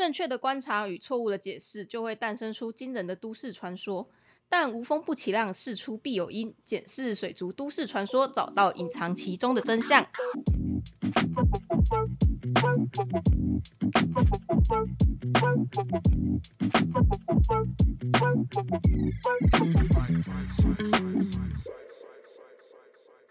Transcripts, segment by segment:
正确的观察与错误的解释，就会诞生出惊人的都市传说。但无风不起浪，事出必有因。检视水族都市传说，找到隐藏其中的真相。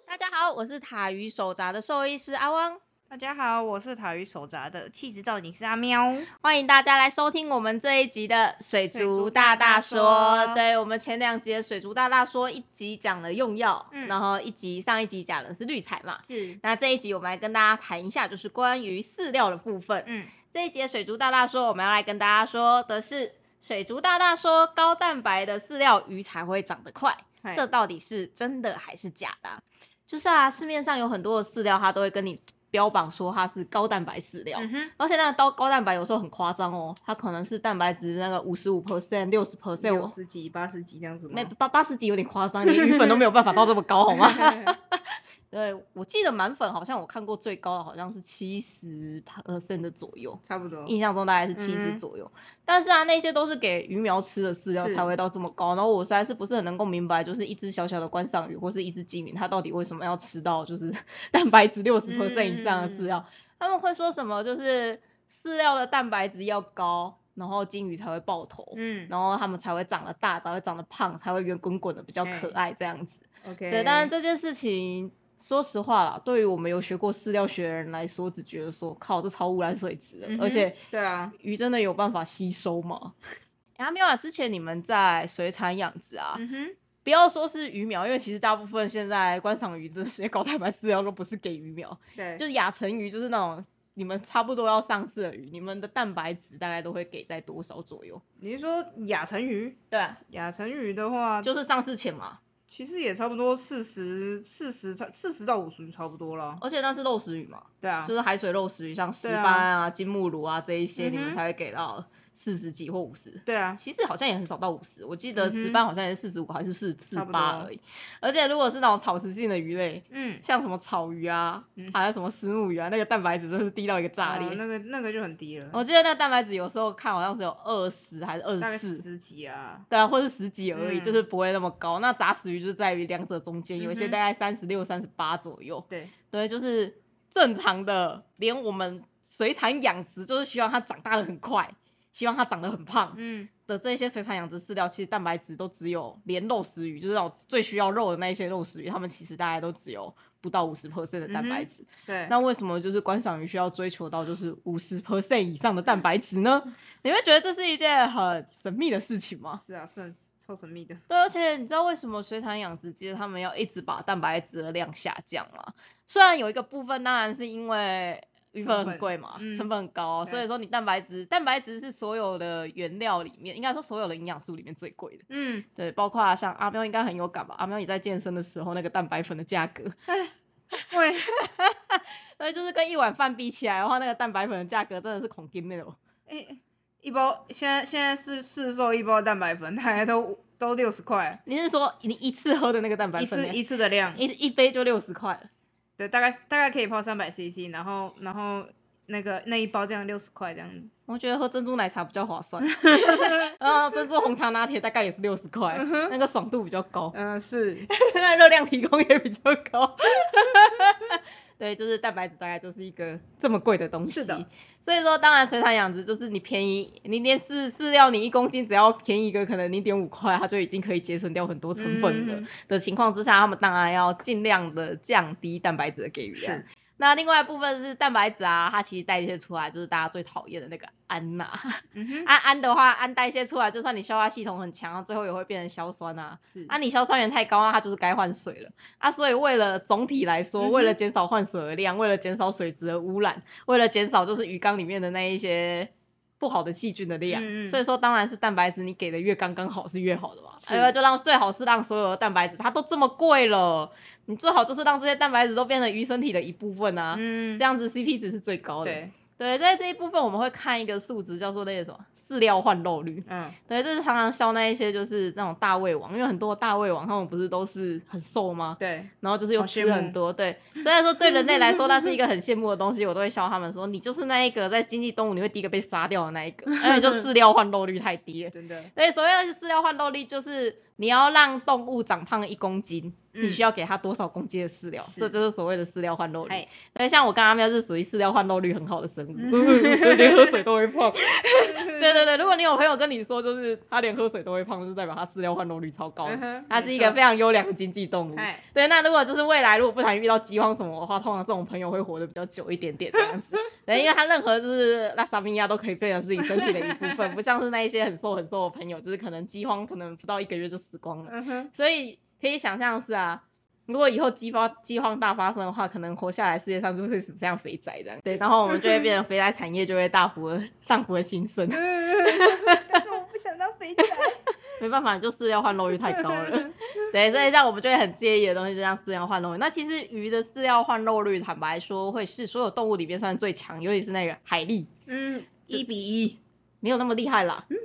大家好，我是塔鱼手札的兽医师阿汪。大家好，我是塔鱼手札的气质造型师阿喵，欢迎大家来收听我们这一集的水族大大说。对我们前两集的水族大大说，一集讲了用药，嗯然后一集上一集讲的是滤材嘛。是，那这一集我们来跟大家谈一下，就是关于饲料的部分。嗯，这一节水族大大说，我们要来跟大家说的是，水族大大说高蛋白的饲料鱼才会长得快，嗨这到底是真的还是假的啊、就是啊，市面上有很多的饲料，它都会跟你标榜说它是高蛋白饲料。嗯哼，而且那个高高蛋白有时候很夸张哦，它可能是蛋白质那个五十五 percent、六十 percent，六十几、八十几这样子吗？没八八十几有点夸张，连鱼粉都没有办法到这么高好吗？对，我记得满粉好像我看过最高的好像是七十 percent 的左右，差不多。印象中大概是七十左右。但是啊，那些都是给鱼苗吃的饲料才会到这么高，然后我实在是不是很能够明白，就是一只小小的观赏鱼或是一只金鱼，它到底为什么要吃到就是 蛋白质六十 percent 以上的饲料？他们会说什么？就是饲料的蛋白质要高，然后金鱼才会爆头。嗯然后它们才会长得大，才会长得胖，才会圆滚滚的，比较可嘿爱这样子。，OK。对，但是这件事情，说实话啦，对于我们有学过饲料学的人来说，只觉得说，靠，这超污染水质的，嗯而且对啊，鱼真的有办法吸收吗？哎阿喵啊，之前你们在水产养殖啊，嗯哼，不要说是鱼苗，因为其实大部分现在观赏鱼这些高蛋白饲料都不是给鱼苗，对，就是亚成鱼，就是那种你们差不多要上市的鱼，你们的蛋白质大概都会给在多少左右？你是说亚成鱼？对啊，亚成鱼的话，就是上市前嘛，其实也差不多四十、四十、四十到五十就差不多了。而且那是肉食鱼嘛，对啊，就是海水肉食鱼，像石斑啊、金目鲈啊这一些，你们才会给到四十几或五十。对啊，其实好像也很少到五十，我记得嗯哼石斑好像也是四十五还是四四差不多八而已。而且如果是那种草食性的鱼类，嗯，像什么草鱼啊，嗯还有什么石目鱼啊，那个蛋白质真是低到一个炸裂。哦那个那个就很低了，我记得那蛋白质有时候看好像只有二十还是二十四，十几啊。对啊，或是十几而已，嗯就是不会那么高。那杂食鱼就在于两者中间，有一些大概三十六、三十八左右。对，对，就是正常的，连我们水产养殖就是希望它长大的很快，希望它长得很胖嗯，的这些水产养殖饲料，其实蛋白质都只有连肉食鱼，就是那种最需要肉的那一些肉食鱼，它们其实大概都只有不到五十 percent 的蛋白质。对。那为什么就是观赏鱼需要追求到就是五十 percent 以上的蛋白质呢？你会觉得这是一件很神秘的事情吗？是啊，是很超神秘的。对，而且你知道为什么水产养殖其实他们要一直把蛋白质的量下降吗？虽然有一个部分当然是因为鱼粉很贵嘛，嗯成本很高，所以对说你蛋白质，蛋白质是所有的原料里面，应该说所有的营养素里面最贵的。嗯，对，包括像阿喵应该很有感吧？阿喵你在健身的时候，那个蛋白粉的价格，对，所以就是跟一碗饭比起来的话，那个蛋白粉的价格真的是恐惊的哦。诶、一包现在现在是市售一包蛋白粉，大概都都六十块，你是说你一次喝的那个蛋白粉呢，一次一次的量，一一杯就六十块了？对，大概大概可以泡三百 CC，然后然后那个那一包这样六十块这样，我觉得喝珍珠奶茶比较划算，然 后 珍珠红茶拿铁大概也是六十块，那个爽度比较高，嗯、是，那热量提供也比较高。对，就是蛋白质大概就是一个这么贵的东西。是的。所以说，当然水产养殖就是你便宜，你连饲饲料你一公斤只要便宜一个可能零点五块，它就已经可以节省掉很多成本了、嗯的情况之下，他们当然要尽量的降低蛋白质的给予量是。那另外一部分是蛋白质啊，它其实代谢出来就是大家最讨厌的那个氨呐、嗯，氨氨的话，氨代谢出来，就算你消化系统很强，最后也会变成硝酸啊。是，啊，你硝酸盐太高，啊它就是该换水了啊。所以为了总体来说，嗯为了减少换水的量，为了减少水质的污染，为了减少就是鱼缸里面的那一些不好的细菌的量，嗯嗯所以说当然是蛋白质你给的越刚刚好是越好的嘛。所以就让最好是让所有的蛋白质它都这么贵了，你最好就是让这些蛋白质都变成鱼身体的一部分啊，嗯，这样子 CP 值是最高的。对，对，在这一部分我们会看一个数值，叫做那个什么饲料换肉率。嗯，对，这是常常笑那一些就是那种大胃王，因为很多大胃王他们不是都是很瘦吗？对，然后就是又吃很多，对，虽然说对人类来说那是一个很羡慕的东西，我都会笑他们说，你就是那一个在经济动物你会第一个被杀掉的那一个，因为就饲料换肉率太低了。真的，所以所谓的饲料换肉率就是你要让动物长胖一公斤，你嗯需要给它多少公斤的饲料，这就是所谓的饲料换肉率。哎。对，像我跟阿喵是属于饲料换肉率很好的生物，连喝水都会胖。对对对，如果你有朋友跟你说，就是他连喝水都会胖，就是代表他饲料换肉率超高它是一个非常优良的经济动物。哎。对，那如果就是未来如果不小心遇到饥荒什么的话，通常这种朋友会活得比较久一点点这样子。对，因为他任何就是拉萨米亚都可以变成自己身体的一部分，不像是那一些很瘦很瘦的朋友，就是可能饥荒可能不到一个月就死光了。所以可以想象是啊，如果以后饥荒饥荒大发生的话，可能活下来世界上就会只剩下肥宅这样。对，然后我们就会变成肥宅产业就会大幅的大幅的兴盛。但是我不想当肥仔。没办法，就饲料换肉率太高了。对，所以像我们就会很介意的东西，就像饲料换肉率。那其实鱼的饲料换肉率，坦白说会是所有动物里面算最强，尤其是那个海蛎，嗯，一比一。没有那么厉害啦。嗯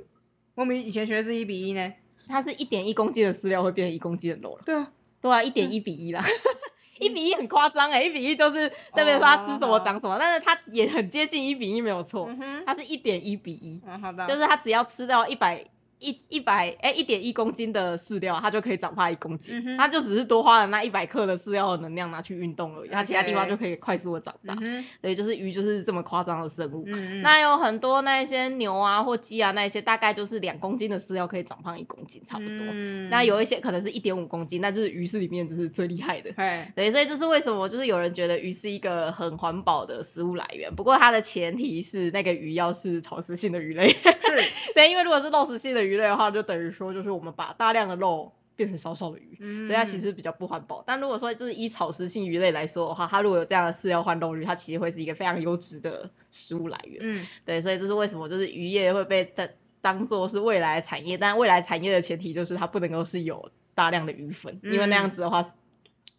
我们以前学的是一比一呢。它是一点一公斤的饲料会变成一公斤的肉了。对啊。对啊，一点一比一啦。一比一很夸张哎，一比一就是这边说它吃什么长什么，但是它也很接近一比一没有错，嗯。它是一点一比一，嗯。就是它只要吃到一百一一百哎一点一公斤的饲料，它就可以长胖一公斤，嗯它就只是多花了那一百克的饲料的能量拿去运动而已，它其他地方就可以快速的长大。嗯。对，就是鱼就是这么夸张的生物。那有很多那一些牛啊或鸡啊那一些，大概就是两公斤的饲料可以长胖一公斤差不多。嗯那有一些可能是一点五公斤，那就是鱼是里面就是最厉害的。哎。对，所以这是为什么就是有人觉得鱼是一个很环保的食物来源，不过它的前提是那个鱼要是草食性的鱼类。是。对，因为如果是肉食性的鱼类的话，就等于说就是我们把大量的肉变成少少的鱼，嗯所以它其实比较不环保。但如果说就是以草食性鱼类来说的话，它如果有这样的饲料换肉率，它其实会是一个非常优质的食物来源。嗯。对，所以这是为什么就是渔业会被当当做是未来产业，但未来产业的前提就是它不能够是有大量的鱼粉，因为那样子的话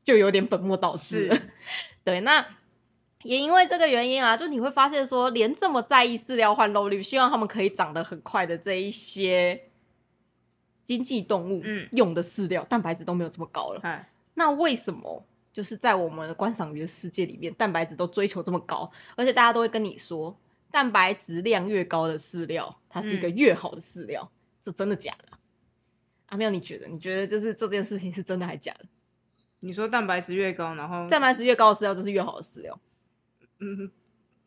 就有点本末倒置了。对，那也因为这个原因啊，就你会发现说，连这么在意饲料换肉率，希望他们可以长得很快的这一些经济动物，嗯用的饲料蛋白质都没有这么高了。哎。那为什么就是在我们的观赏鱼的世界里面，蛋白质都追求这么高，而且大家都会跟你说，蛋白质量越高的饲料，它是一个越好的饲料，这真的假的啊？阿妙，你觉得？你觉得就是这件事情是真的还假的？你说蛋白质越高，然后蛋白质越高的饲料就是越好的饲料。嗯，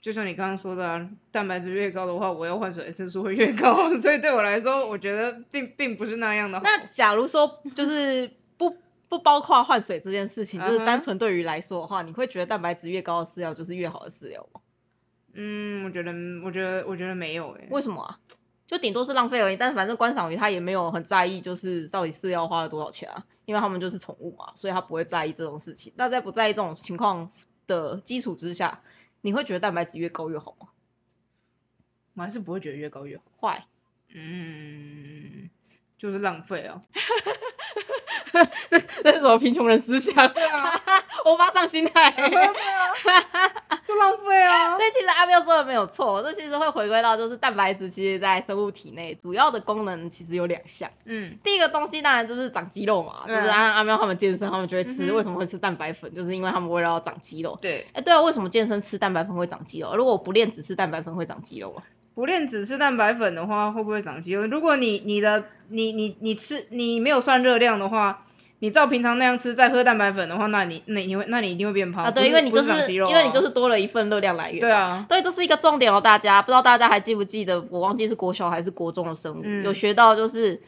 就像你刚刚说的、啊，蛋白质越高的话，我要换水的次数会越高，所以对我来说，我觉得并并不是那样的。那假如说就是不不包括换水这件事情，就是单纯对于来说的话，你会觉得蛋白质越高的饲料就是越好的饲料吗？嗯，我觉得，我觉得，我觉得没有诶、为什么啊？就顶多是浪费而已，但反正观赏鱼它也没有很在意，就是到底饲料花了多少钱啊，因为他们就是宠物嘛，所以它不会在意这种事情。那在不在意这种情况的基础之下，你会觉得蛋白质越高越好吗？我还是不会觉得越高越好。坏，嗯，就是浪费啊。这是什么贫穷人思想？对啊，欧巴桑心态。对啊，就浪费啊。所以其实阿喵说的没有错，这其实会回归到就是蛋白质，其实在生物体内主要的功能其实有两项。嗯第一个东西当然就是长肌肉嘛，就是按阿喵他们健身，他们就会吃，嗯为什么会吃蛋白粉？就是因为他们为了要长肌肉。对，哎，对啊，为什么健身吃蛋白粉会长肌肉？如果我不练只吃蛋白粉会长肌肉吗？不练只吃蛋白粉的话，会不会长肌肉？如果你你的你你你吃你没有算热量的话，你照平常那样吃，再喝蛋白粉的话，那你那你会那你一定会变胖啊，对，因为你就不是长肌肉啊因为你就是多了一份热量来源。对。啊，对，这是一个重点哦，大家不知道大家还记不记得？我忘记是国小还是国中的生物，嗯有学到就是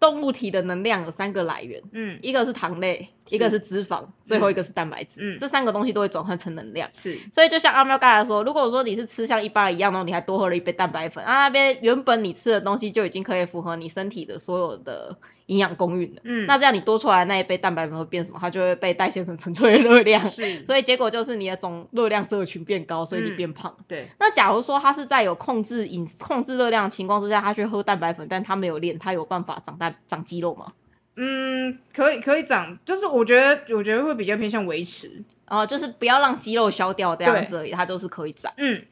动物体的能量有三个来源，嗯。一个是糖类，一个是脂肪，最后一个是蛋白质，嗯。这三个东西都会转换成能量。是。所以就像阿喵刚才说，如果说你是吃像一般一样，然后你还多喝了一杯蛋白粉，啊那边原本你吃的东西就已经可以符合你身体的所有的营养供应的，嗯那这样你多出来的那一杯蛋白粉会变什么？它就会被代谢成纯粹的热量，是，所以结果就是你的总热量摄取变高，所以你嗯变胖。对，那假如说他是在有控制饮控制热量的情况之下，他去喝蛋白粉，但他没有练，他有办法长蛋长肌肉吗？嗯，可以可以长，就是我觉得我觉得会比较偏向维持，哦、就是不要让肌肉消掉这样子而已，它就是可以长。嗯，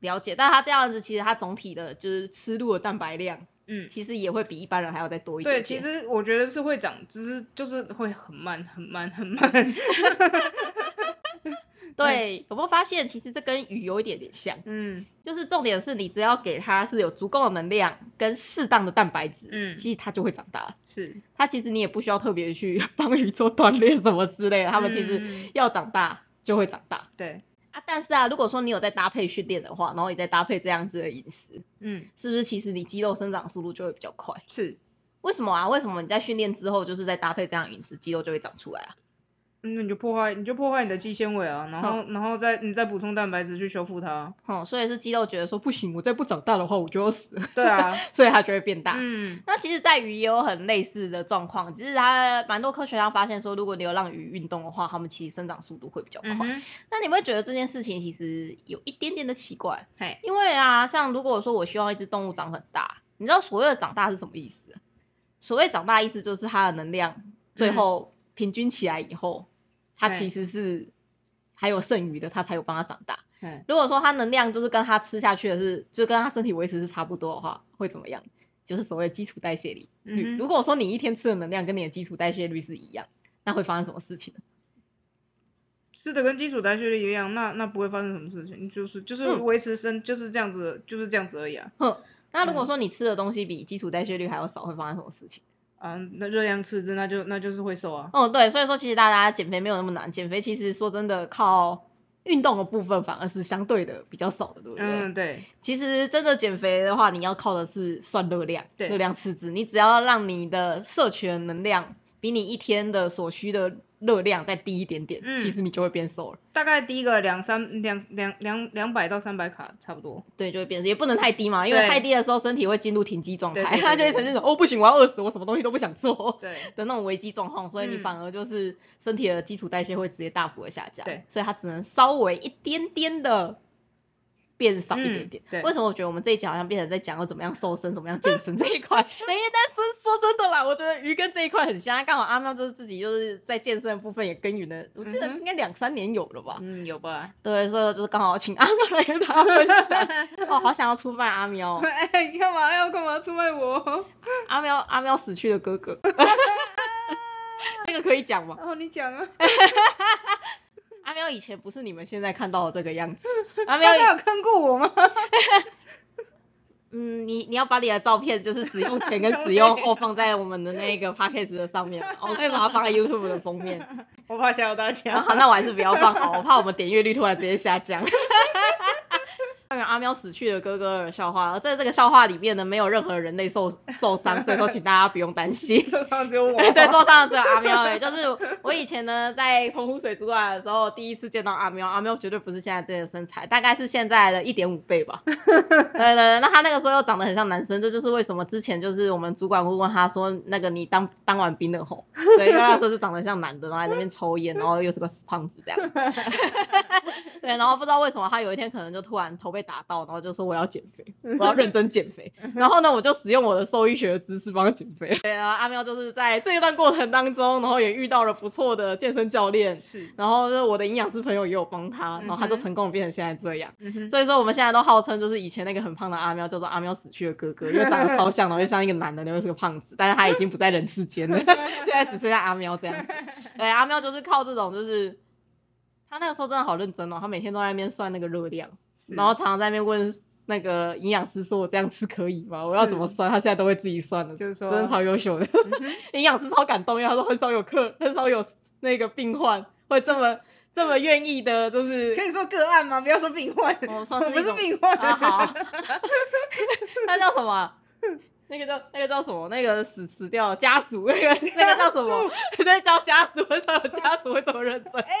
了解，但它这样子其实它总体的就是吃入的蛋白量，嗯，其实也会比一般人还要再多一点对，其实我觉得是会长，只是就是会很慢很慢很慢。对，有没有发现其实这跟鱼有一点点像？嗯就是重点是你只要给它是有足够的能量跟适当的蛋白质，嗯其实它就会长大。是，它其实你也不需要特别去 帮鱼做锻炼什么之类的，它们其实嗯要长大就会长大对，啊。但是啊，如果说你有在搭配训练的话，然后你再搭配这样子的饮食，嗯是不是其实你肌肉生长速度就会比较快？是，为什么啊？为什么你在训练之后，就是在搭配这样饮食，肌肉就会长出来啊？嗯，你就破坏你就破坏你的肌纤维啊，然后然后再你再补充蛋白质去修复它。哦、所以是肌肉觉得说不行，我再不长大的话，我就要死，对啊，所以它就会变大。嗯那其实，在鱼也有很类似的状况，只是它蛮多科学家发现说，如果你有让鱼运动的话，它们其实生长速度会比较快。嗯，那你会觉得这件事情其实有一点点的奇怪，嘿，因为啊，像如果说我希望一只动物长很大，你知道所谓的长大是什么意思？所谓长大意思就是它的能量最后平均起来以后，它其实是还有剩余的，它才有帮它长大。如果说它能量就是跟它吃下去的是，就跟它身体维持是差不多的话，会怎么样？就是所谓基础代谢率。嗯如果说你一天吃的能量跟你的基础代谢率是一样，那会发生什么事情呢？吃的跟基础代谢率一样，那那不会发生什么事情，就是就是嗯维持生就是这样子，就是这样子而已啊。哼，那如果嗯说你吃的东西比基础代谢率还要少，会发生什么事情？啊，那热量赤字，那就那就是会瘦啊。哦，对，所以说其实大家减肥没有那么难，减肥其实说真的靠运动的部分反而是相对的比较少的，对不对？嗯，对，其实真的减肥的话，你要靠的是算热量，对热量赤字，你只要让你的摄取的能量比你一天的所需的热量再低一点点，嗯其实你就会变瘦了。大概低个两三两两两两百到三百卡差不多。对，就会变瘦，也不能太低嘛，因为太低的时候身体会进入停机状态，对对对它就会呈现一种哦不行，我要饿死，我什么东西都不想做。对，的那种危机状况，所以你嗯反而就是身体的基础代谢会直接大幅的下降，对，所以它只能稍微一点点的变少一点点。嗯对为什么我觉得我们这一集好像变成在讲要怎么样瘦身、怎么样健身这一块？等 于但是说真的啦，我觉得鱼跟这一块很像，刚好阿喵就是自己就是在健身的部分也耕耘了，我记得应该两三年有了吧。嗯，有吧？对，所以就是刚好请阿喵来跟大家分享。哦，好想要出卖阿喵哦，哎，你干嘛要干嘛出卖我？阿喵阿喵死去的哥哥，这个可以讲吗？哦，你讲啊。阿喵以前不是你们现在看到的这个样子。阿喵有看过我吗？嗯，你你要把你的照片就是使用前跟使用后放在我们的那个 podcast 的上面，我可以把它放在 YouTube 的封面。我怕吓到大然家。好那我还是不要放好，我怕我们点阅率突然直接下降。关于阿喵死去的哥哥的笑话，而在这个笑话里面呢，没有任何人类受 受伤，所以说请大家不用担心。受伤只有我。对，受伤的只有阿喵而已。就是我以前呢，在澎湖水族馆的时候，第一次见到阿喵，阿喵绝对不是现在这个身材，大概是现在的一点五倍吧。对对对，那他那个时候又长得很像男生，这就是为什么之前就是我们主管会问他说，那个你当当完兵了吼？对，因为他说是长得像男的，然后在那边抽烟，然后又是个死胖子这样。对，然后不知道为什么他有一天可能就突然头被打到，然后就说我要减肥，我要认真减肥。然后呢，我就使用我的兽医学的知识帮他减肥。对，啊阿喵就是在这一段过程当中，然后也遇到了不错的健身教练，是。然后就我的营养师朋友也有帮他，然后他就成功地变成现在这样。嗯。所以说我们现在都号称就是以前那个很胖的阿喵叫做阿喵死去的哥哥，因为长得超像，然后又像一个男的，又是个胖子，但是他已经不在人世间了，现在只剩下阿喵这样。对，阿喵就是靠这种就是。他那个时候真的好认真哦，他每天都在那边算那个热量，然后常常在那边问那个营养师说：“我这样吃可以吗？我要怎么算？”他现在都会自己算了，就是说真的超优秀的。营养师超感动，因为他说很少有客，很少有那个病患会这么 这么愿意的，就是可以说个案吗？不要说病患。哦 算是不是病患。啊好，那叫什么啊？那个叫那个叫什么？那个死死掉家属，那个那个叫什么？那叫家属，很少有家属会这么认真。哎。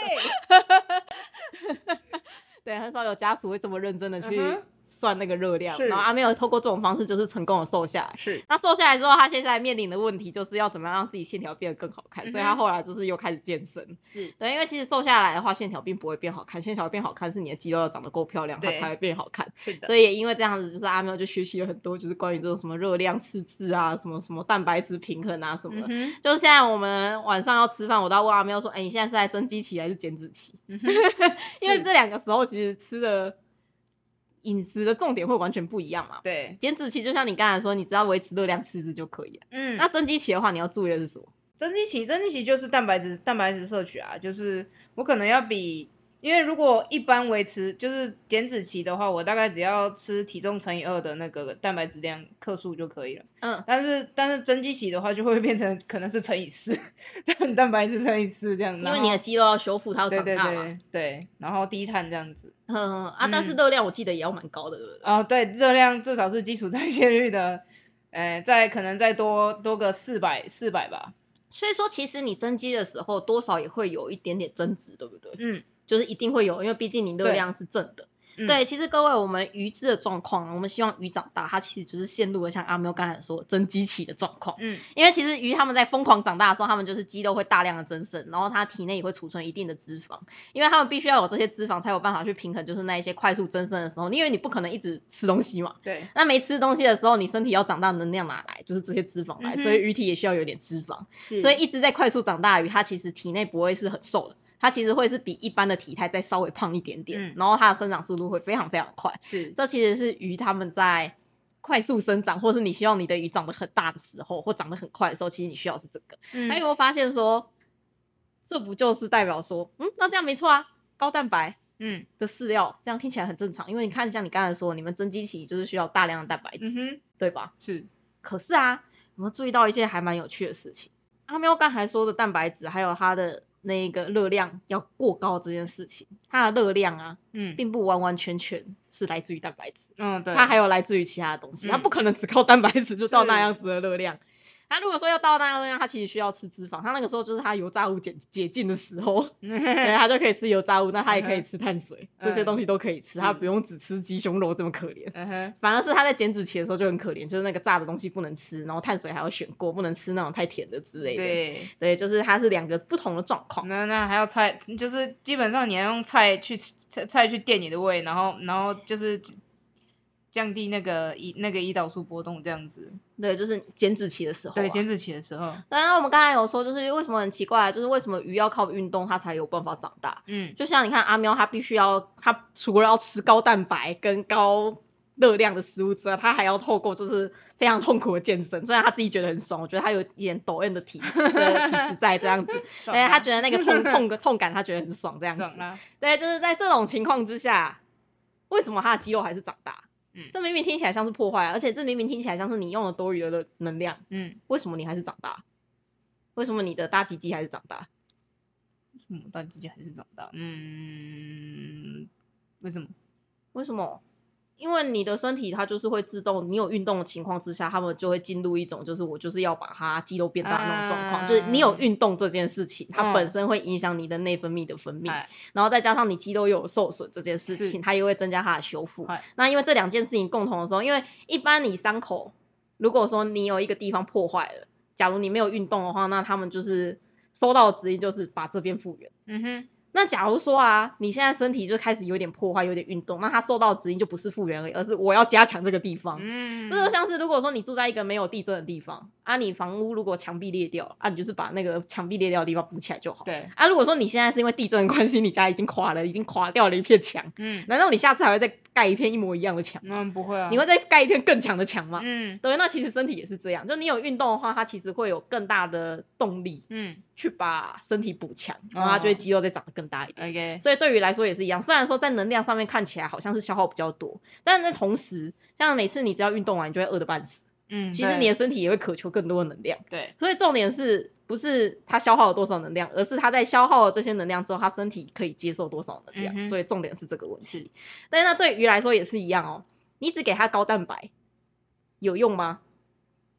对，很少有家属会这么认真的去算那个热量。然后阿妹有透过这种方式，就是成功的瘦下来。是。那瘦下来之后，他现在面临的问题就是要怎么样让自己线条变得更好看，所以他后来就是又开始健身。是。对，因为其实瘦下来的话，线条并不会变好看，线条变好看是你的肌肉要长得够漂亮，它才会变好看。是的。所以也因为这样子，就是阿喵就学习了很多，就是关于这种什么热量赤字啊，什么什么蛋白质平衡啊什么的。嗯。就是现在我们晚上要吃饭，我都要问阿喵说，哎、你现在是在增肌期还是减脂期？嗯。因为是这两个时候其实吃的饮食的重点会完全不一样嘛。对，减脂期就像你刚才说，你只要维持热量吃吃就可以了。嗯，那增肌期的话，你要注意的是什么？增肌期，增肌期就是蛋白质蛋白质摄取啊，就是我可能要比，因为如果一般维持就是减脂期的话，我大概只要吃体重乘以二的那个蛋白质量克数就可以了。嗯，但是但是增肌期的话，就会变成可能是乘以四，蛋 蛋白质乘以四这样。因为你的肌肉要修复，它要对对长大嘛。对对，然后低碳这样子。嗯啊，但是热量我记得也要蛮高的，对不对？哦，对，热量至少是基础代谢率的，呃，再可能再多多个四百四百吧。所以说，其实你增肌的时候，多少也会有一点点增值，对不对？嗯，就是一定会有，因为毕竟你热量是正的。嗯对，其实各位，我们鱼质的状况，我们希望鱼长大，它其实就是陷入了像阿喵刚才说的增肌期的状况。嗯因为其实鱼它们在疯狂长大的时候，它们就是肌肉会大量的增生，然后它体内也会储存一定的脂肪，因为它们必须要有这些脂肪才有办法去平衡，就是那一些快速增生的时候，因为你不可能一直吃东西嘛，对，那没吃东西的时候，你身体要长大能量哪来？就是这些脂肪来，嗯所以鱼体也需要有点脂肪，是所以一直在快速长大的鱼，它其实体内不会是很瘦的。它其实会是比一般的体态再稍微胖一点点，嗯然后它的生长速度会非常非常快。是，这其实是鱼它们在快速生长，或是你希望你的鱼长得很大的时候，或长得很快的时候，其实你需要是这个。嗯还有没有发现说，这不就是代表说，嗯，那这样没错啊，高蛋白嗯的饲料，这样听起来很正常，因为你看像你刚才说，你们增肌期就是需要大量的蛋白质，嗯，对吧？是，可是啊，有没有注意到一些还蛮有趣的事情？阿喵刚才说的蛋白质，还有它的那个热量要过高这件事情，它的热量啊，嗯。并不完完全全是来自于蛋白质，嗯对，它还有来自于其他的东西，它嗯。不可能只靠蛋白质就到那样子的热量。它如果说要到那样的热量，它其实需要吃脂肪，他那个时候就是他油炸物解解禁的时候，对，它就可以吃油炸物，那他也可以吃碳水，这些东西都可以吃，他不用只吃鸡胸肉这么可怜。反而是他在减脂期的时候就很可怜，就是那个炸的东西不能吃，然后碳水还要选过，不能吃那种太甜的之类的。对，对，就是它是两个不同的状况。那那还要菜，就是基本上你要用菜去菜菜去垫你的胃，然后然后就是降低那个胰那个胰岛素波动这样子。对，就是减脂期的时候、啊。对，减脂期的时候，当然我们刚才有说，就是为什么很奇怪，就是为什么鱼要靠运动它才有办法长大。嗯就像你看阿喵，它必须要，它除了要吃高蛋白跟高热量的食物之外，它还要透过就是非常痛苦的健身。虽然他自己觉得很爽，我觉得他有一点抖 M 的体的体质在这样子，爽哎，他啊觉得那个痛痛的痛感，他觉得很爽这样子。爽啦，对，就是在这种情况之下，为什么他的肌肉还是长大？嗯这明明听起来像是破坏，而且这明明听起来像是你用了多余的能量，嗯，为什么你还是长大？为什么你的大鸡鸡还是长大？为什么大鸡鸡还是长大？嗯，为什么？为什么？因为你的身体它就是会自动，你有运动的情况之下，他们就会进入一种就是我就是要把它肌肉变大的那种状况，啊就是你有运动这件事情，它嗯本身会影响你的内分泌的分泌，哎然后再加上你肌肉又有受损这件事情，它又会增加它的修复。哎那因为这两件事情共同的时候，因为一般你伤口，如果说你有一个地方破坏了，假如你没有运动的话，那他们就是收到的指令就是把这边复原。嗯哼，那假如说啊，你现在身体就开始有点破坏，有点运动，那它受到的指引就不是复原而已，而是我要加强这个地方。嗯，这就像是如果说你住在一个没有地震的地方，啊，你房屋如果墙壁裂掉，啊，你就是把那个墙壁裂掉的地方补起来就好。对，啊，如果说你现在是因为地震的关系，你家已经垮了，已经垮掉了一片墙，嗯，难道你下次还会再盖一片一模一样的墙？嗯，不会啊，你会再盖一片更强的墙吗？嗯对，那其实身体也是这样，就你有运动的话，它其实会有更大的动力嗯去把身体补强，然后它就会肌肉再长得更大一点。，OK，所以对于来说也是一样，虽然说在能量上面看起来好像是消耗比较多，但是在同时，像每次你只要运动完，你就会饿得半死，嗯，其实你的身体也会渴求更多的能量。对，所以重点是不是它消耗了多少能量，而是它在消耗了这些能量之后，它身体可以接受多少能量。嗯所以重点是这个问题。是，但是那对鱼来说也是一样哦，你只给它高蛋白有用吗？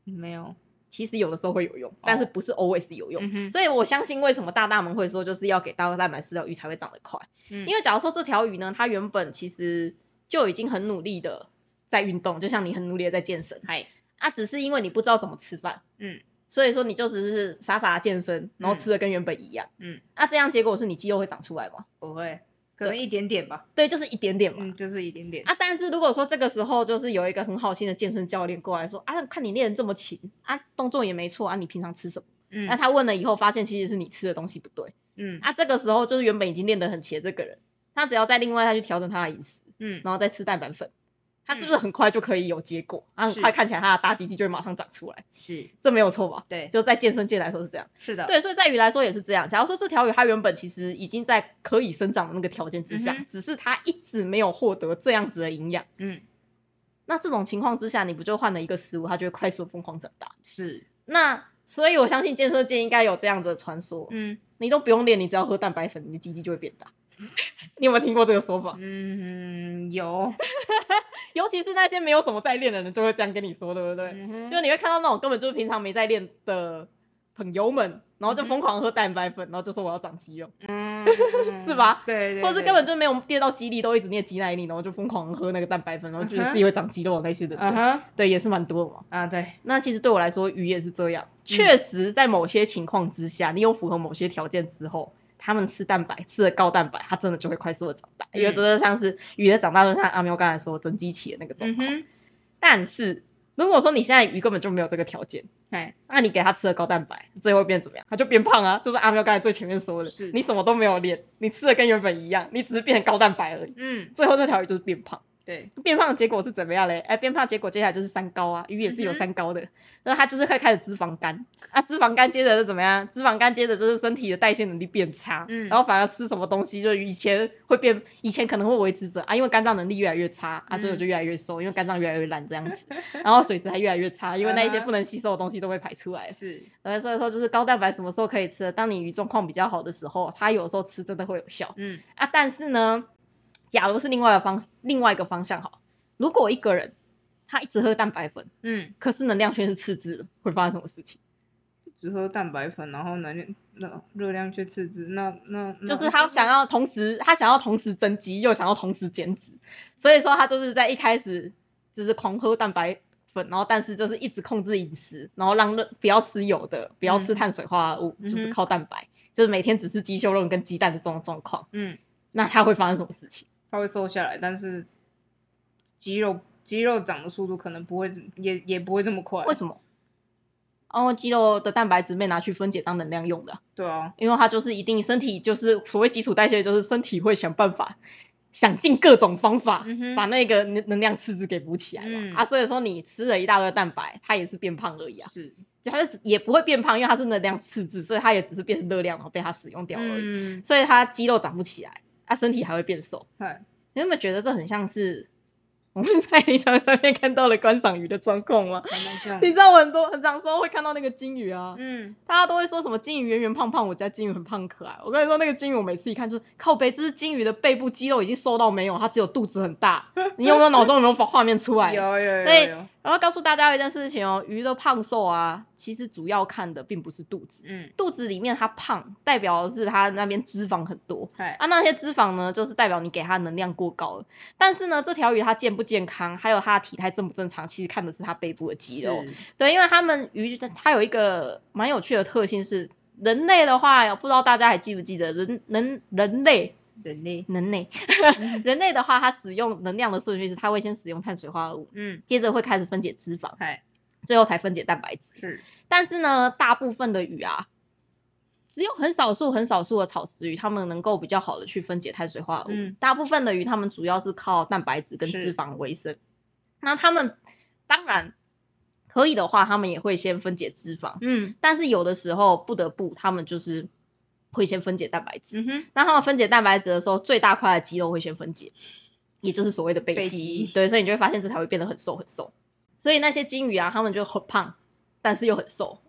没有，其实有的时候会有用，但是不是 always 有用。嗯，所以我相信为什么大大们会说就是要给高蛋白饲料鱼才会长得快，嗯因为假如说这条鱼呢，它原本其实就已经很努力的在运动，就像你很努力的在健身，嗨，啊，只是因为你不知道怎么吃饭，嗯所以说你就只是傻傻地健身，然后吃的跟原本一样，嗯，那这样结果是你肌肉会长出来吗？不会，可能一点点吧，对，就是一点点嘛。嗯，就是一点点，啊，但是如果说这个时候就是有一个很好心的健身教练过来说，啊，看你练得这么勤，啊，动作也没错啊，你平常吃什么？嗯那他问了以后，发现其实是你吃的东西不对，嗯啊，这个时候就是原本已经练得很勤的这个人，他只要再另外他去调整他的饮食，嗯，然后再吃蛋白粉，它是不是很快就可以有结果？啊，很快看起来它的大鸡鸡就会马上长出来，是，这没有错吧？对，就在健身界来说是这样。是的，对，所以在鱼来说也是这样。假如说这条鱼它原本其实已经在可以生长的那个条件之下，嗯只是它一直没有获得这样子的营养，嗯，那这种情况之下，你不就换了一个食物，它就会快速疯狂长大？是，那所以我相信健身界应该有这样子的传说，嗯你都不用练，你只要喝蛋白粉，你的鸡鸡就会变大。你有没有听过这个说法？嗯，有，尤其是那些没有什么在练的人，就会这样跟你说，对不对？就你会看到那种根本就是平常没在练的朋友们，然后就疯狂喝蛋白粉，然后就说我要长肌肉，嗯，是吧？对对，或者是根本就没有练到肌力，都一直念肌耐力，然后就疯狂喝那个蛋白粉，然后觉得自己会长肌肉那些的，嗯哼，对，也是蛮多的嘛。啊对，那其实对我来说，鱼也是这样。嗯确实，在某些情况之下，你有符合某些条件之后，他们吃蛋白，吃了高蛋白，它真的就会快速的长大，因为嗯真的像是鱼的长大，就像阿喵刚才说增肌期的那个状况。嗯，但是如果说你现在鱼根本就没有这个条件，哎，那你给它吃了高蛋白，最后会变怎么样？它就变胖啊，就是阿喵刚才最前面说的，是你什么都没有练，你吃的跟原本一样，你只是变成高蛋白而已，嗯，最后这条鱼就是变胖。对，变胖的结果是怎么样嘞？哎，变胖结果接下来就是三高啊，鱼也是有三高的，那、它就是会开始脂肪肝啊，脂肪肝接着是怎么样？脂肪肝接着就是身体的代谢能力变差，嗯然后反而吃什么东西，就以前会变，以前可能会维持着啊，因为肝脏能力越来越差啊，所以我嗯就越来越瘦，因为肝脏越来越烂这样子，然后水质还越来越差，因为那一些不能吸收的东西都会排出来了。是，呃，所以说就是高蛋白什么时候可以吃？当你鱼状况比较好的时候，它有时候吃真的会有效。嗯啊，但是呢，假如是另外的方另外一个方向好，如果一个人他一直喝蛋白粉，嗯，可是能量却是赤字的，会发生什么事情？只喝蛋白粉，然后能量那热量却赤字，那那那就是他想要同时，他想要同时增肌，又想要同时减脂，所以说他就是在一开始就是狂喝蛋白粉，然后但是就是一直控制饮食，然后让热不要吃油的，不要吃嗯。碳水化合物，就是靠蛋白，就是每天只吃鸡胸肉跟鸡蛋的这种状况，嗯，那他会发生什么事情？它会瘦下来，但是肌肉肌肉长的速度可能不会也也不会这么快，为什么？哦，肌肉的蛋白质被拿去分解当能量用的啊，对啊，因为它就是一定身体就是所谓基础代谢，就是身体会想办法，想尽各种方法嗯把那个能能量赤字给补起来嘛。嗯。啊，所以说你吃了一大堆蛋白，它也是变胖而已啊，是，它是也不会变胖，因为它是能量赤字，所以它也只是变成热量然后被它使用掉而已，嗯，所以它肌肉长不起来，它身体还会变瘦。嗨，你有没有觉得这很像是 我们在临床上面看到的观赏鱼的状况吗？你，知道我很多很长时候会看到那个金鱼啊，嗯，大家都会说什么金鱼圆圆胖胖，我家金鱼很胖可爱。我跟你说，那个金鱼我每次一看就是靠背，这是金鱼的背部肌肉已经瘦到没有，它只有肚子很大。你有没有脑中有没有画面出来？有有有然后告诉大家一件事情哦，鱼的胖瘦啊，其实主要看的并不是肚子，嗯，肚子里面它胖，代表的是它那边脂肪很多。嗨，啊，那些脂肪呢，就是代表你给它能量过高了。但是呢，这条鱼它健不健康，还有它的体态正不正常，其实看的是它背部的肌肉。是，对，因为它们鱼它有一个蛮有趣的特性是，人类的话，不知道大家还记不记得，人人人类人类，人类 人类的话，它使用能量的顺序是，它会先使用碳水化合物，嗯，接着会开始分解脂肪，嗨，最后才分解蛋白质。是，但是呢，大部分的鱼啊，只有很少数很少数的草食鱼，它们能够比较好的去分解碳水化合物。嗯大部分的鱼，它们主要是靠蛋白质跟脂肪为生。那它们当然可以的话，它们也会先分解脂肪，嗯，但是有的时候不得不，它们就是会先分解蛋白质。嗯哼，那它们分解蛋白质的时候，最大块的肌肉会先分解，也就是所谓的背。肌对，所以你就会发现这条会变得很瘦很瘦。所以那些金鱼啊，它们就很胖，但是又很瘦。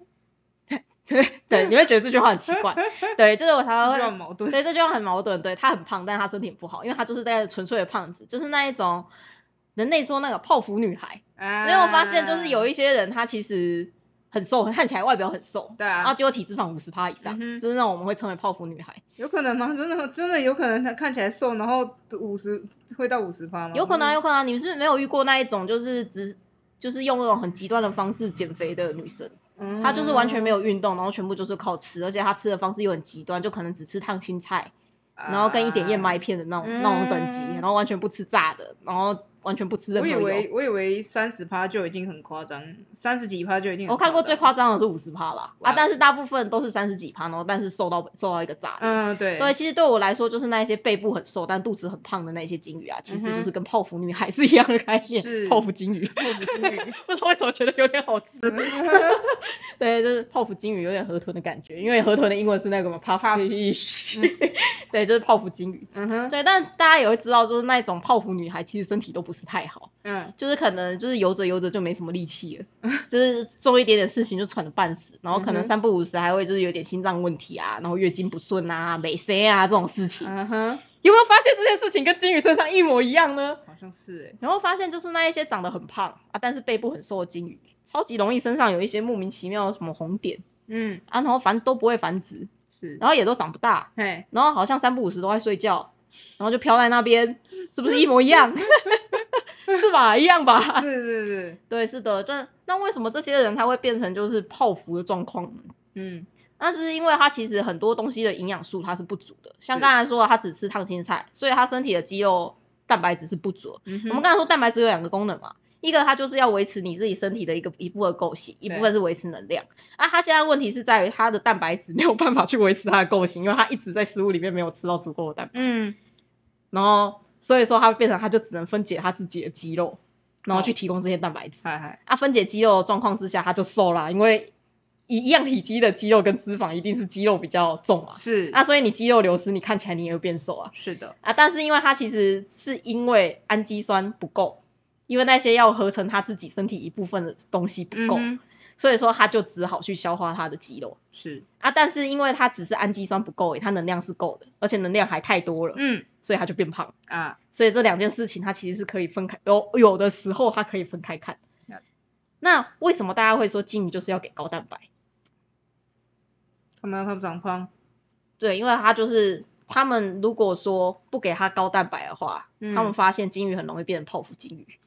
对，你会觉得这句话很奇怪。对，就是我常常会很矛盾，所以这句话很矛盾，对他很胖，但是他身体不好，因为他就是在纯粹的胖子，就是那一种人类说那个泡芙女孩。啊因为我发现就是有一些人他其实很瘦，看起来外表很瘦，对啊然后结果体脂肪五十趴以上，嗯就是那种我们会称为泡芙女孩。有可能吗？真的真的有可能他看起来瘦，然后五十会到五十趴吗？有可能啊，有可能啊，你们是不是没有遇过那一种就是只就是用那种很极端的方式减肥的女生？嗯她就是完全没有运动，然后全部就是靠吃，而且她吃的方式又很极端，就可能只吃烫青菜，然后跟一点燕麦片的那种、那种等级，嗯然后完全不吃炸的，然后完全不吃任我何油。以为我以为三十趴就已经很夸张，三十几趴就已经我看过最夸张。的是五十趴啦，啊，但是大部分都是三十几趴，然后但是瘦到瘦到一个炸裂。嗯，对。对，其实对我来说，就是那一些背部很瘦但肚子很胖的那些金鱼啊，其实就是跟泡芙女孩是一样的概念。是泡芙金鱼，泡芙金鱼 不知道为什么觉得有点好吃。对，就是泡芙金鱼有点河豚的感觉，因为河豚的英文是那个嘛 puff fish，对，就是泡芙金鱼。嗯哼，对，但大家也会知道，就是那种泡芙女孩其实身体都不是太好，嗯就是可能就是游着游着就没什么力气了，就是做一点点事情就喘得半死，然后可能三不五时还会就是有点心脏问题啊，然后月经不顺啊、美塞啊这种事情。嗯哼，有没有发现这件事情跟金鱼身上一模一样呢？好像是哎。然后发现就是那一些长得很胖啊，但是背部很瘦的金鱼，超级容易身上有一些莫名其妙的什么红点嗯，啊，然后繁都不会繁殖，是。然后也都长不大，嘿，然后好像三不五时都在睡觉，然后就飘在那边，是不是一模一样？是吧？一样吧？是是是。对，是的。但那为什么这些人他会变成就是泡芙的状况呢？嗯那是因为他其实很多东西的营养素它是不足的，像是刚才说的，他只吃烫青菜，所以他身体的肌肉蛋白质是不足。我们刚才说蛋白质有两个功能嘛，一个它就是要维持你自己身体的一个一部分构型，一部分是维持能量。啊，他现在问题是在于它的蛋白质没有办法去维持它的构型，因为它一直在食物里面没有吃到足够的蛋白，嗯然后所以说它变成它就只能分解它自己的肌肉，然后去哦提供这些蛋白质。嗨嗨。啊，分解肌肉的状况之下，它就瘦啦，因为一一样体积的肌肉跟脂肪一定是肌肉比较重啊。是。啊，所以你肌肉流失，你看起来你也会变瘦啊。是的。啊，但是因为它其实是因为氨基酸不够，因为那些要合成它自己身体一部分的东西不够。所以说他就只好去消化他的肌肉是。啊。但是因为它只是氨基酸不够诶，它能量是够的，而且能量还太多了，嗯所以他就变胖。啊。所以这两件事情它其实是可以分开，有有的时候它可以分开看。那为什么大家会说金鱼就是要给高蛋白？他们要它不长胖。对，因为它就是他们如果说不给它高蛋白的话，嗯他们发现金鱼很容易变成泡芙金鱼。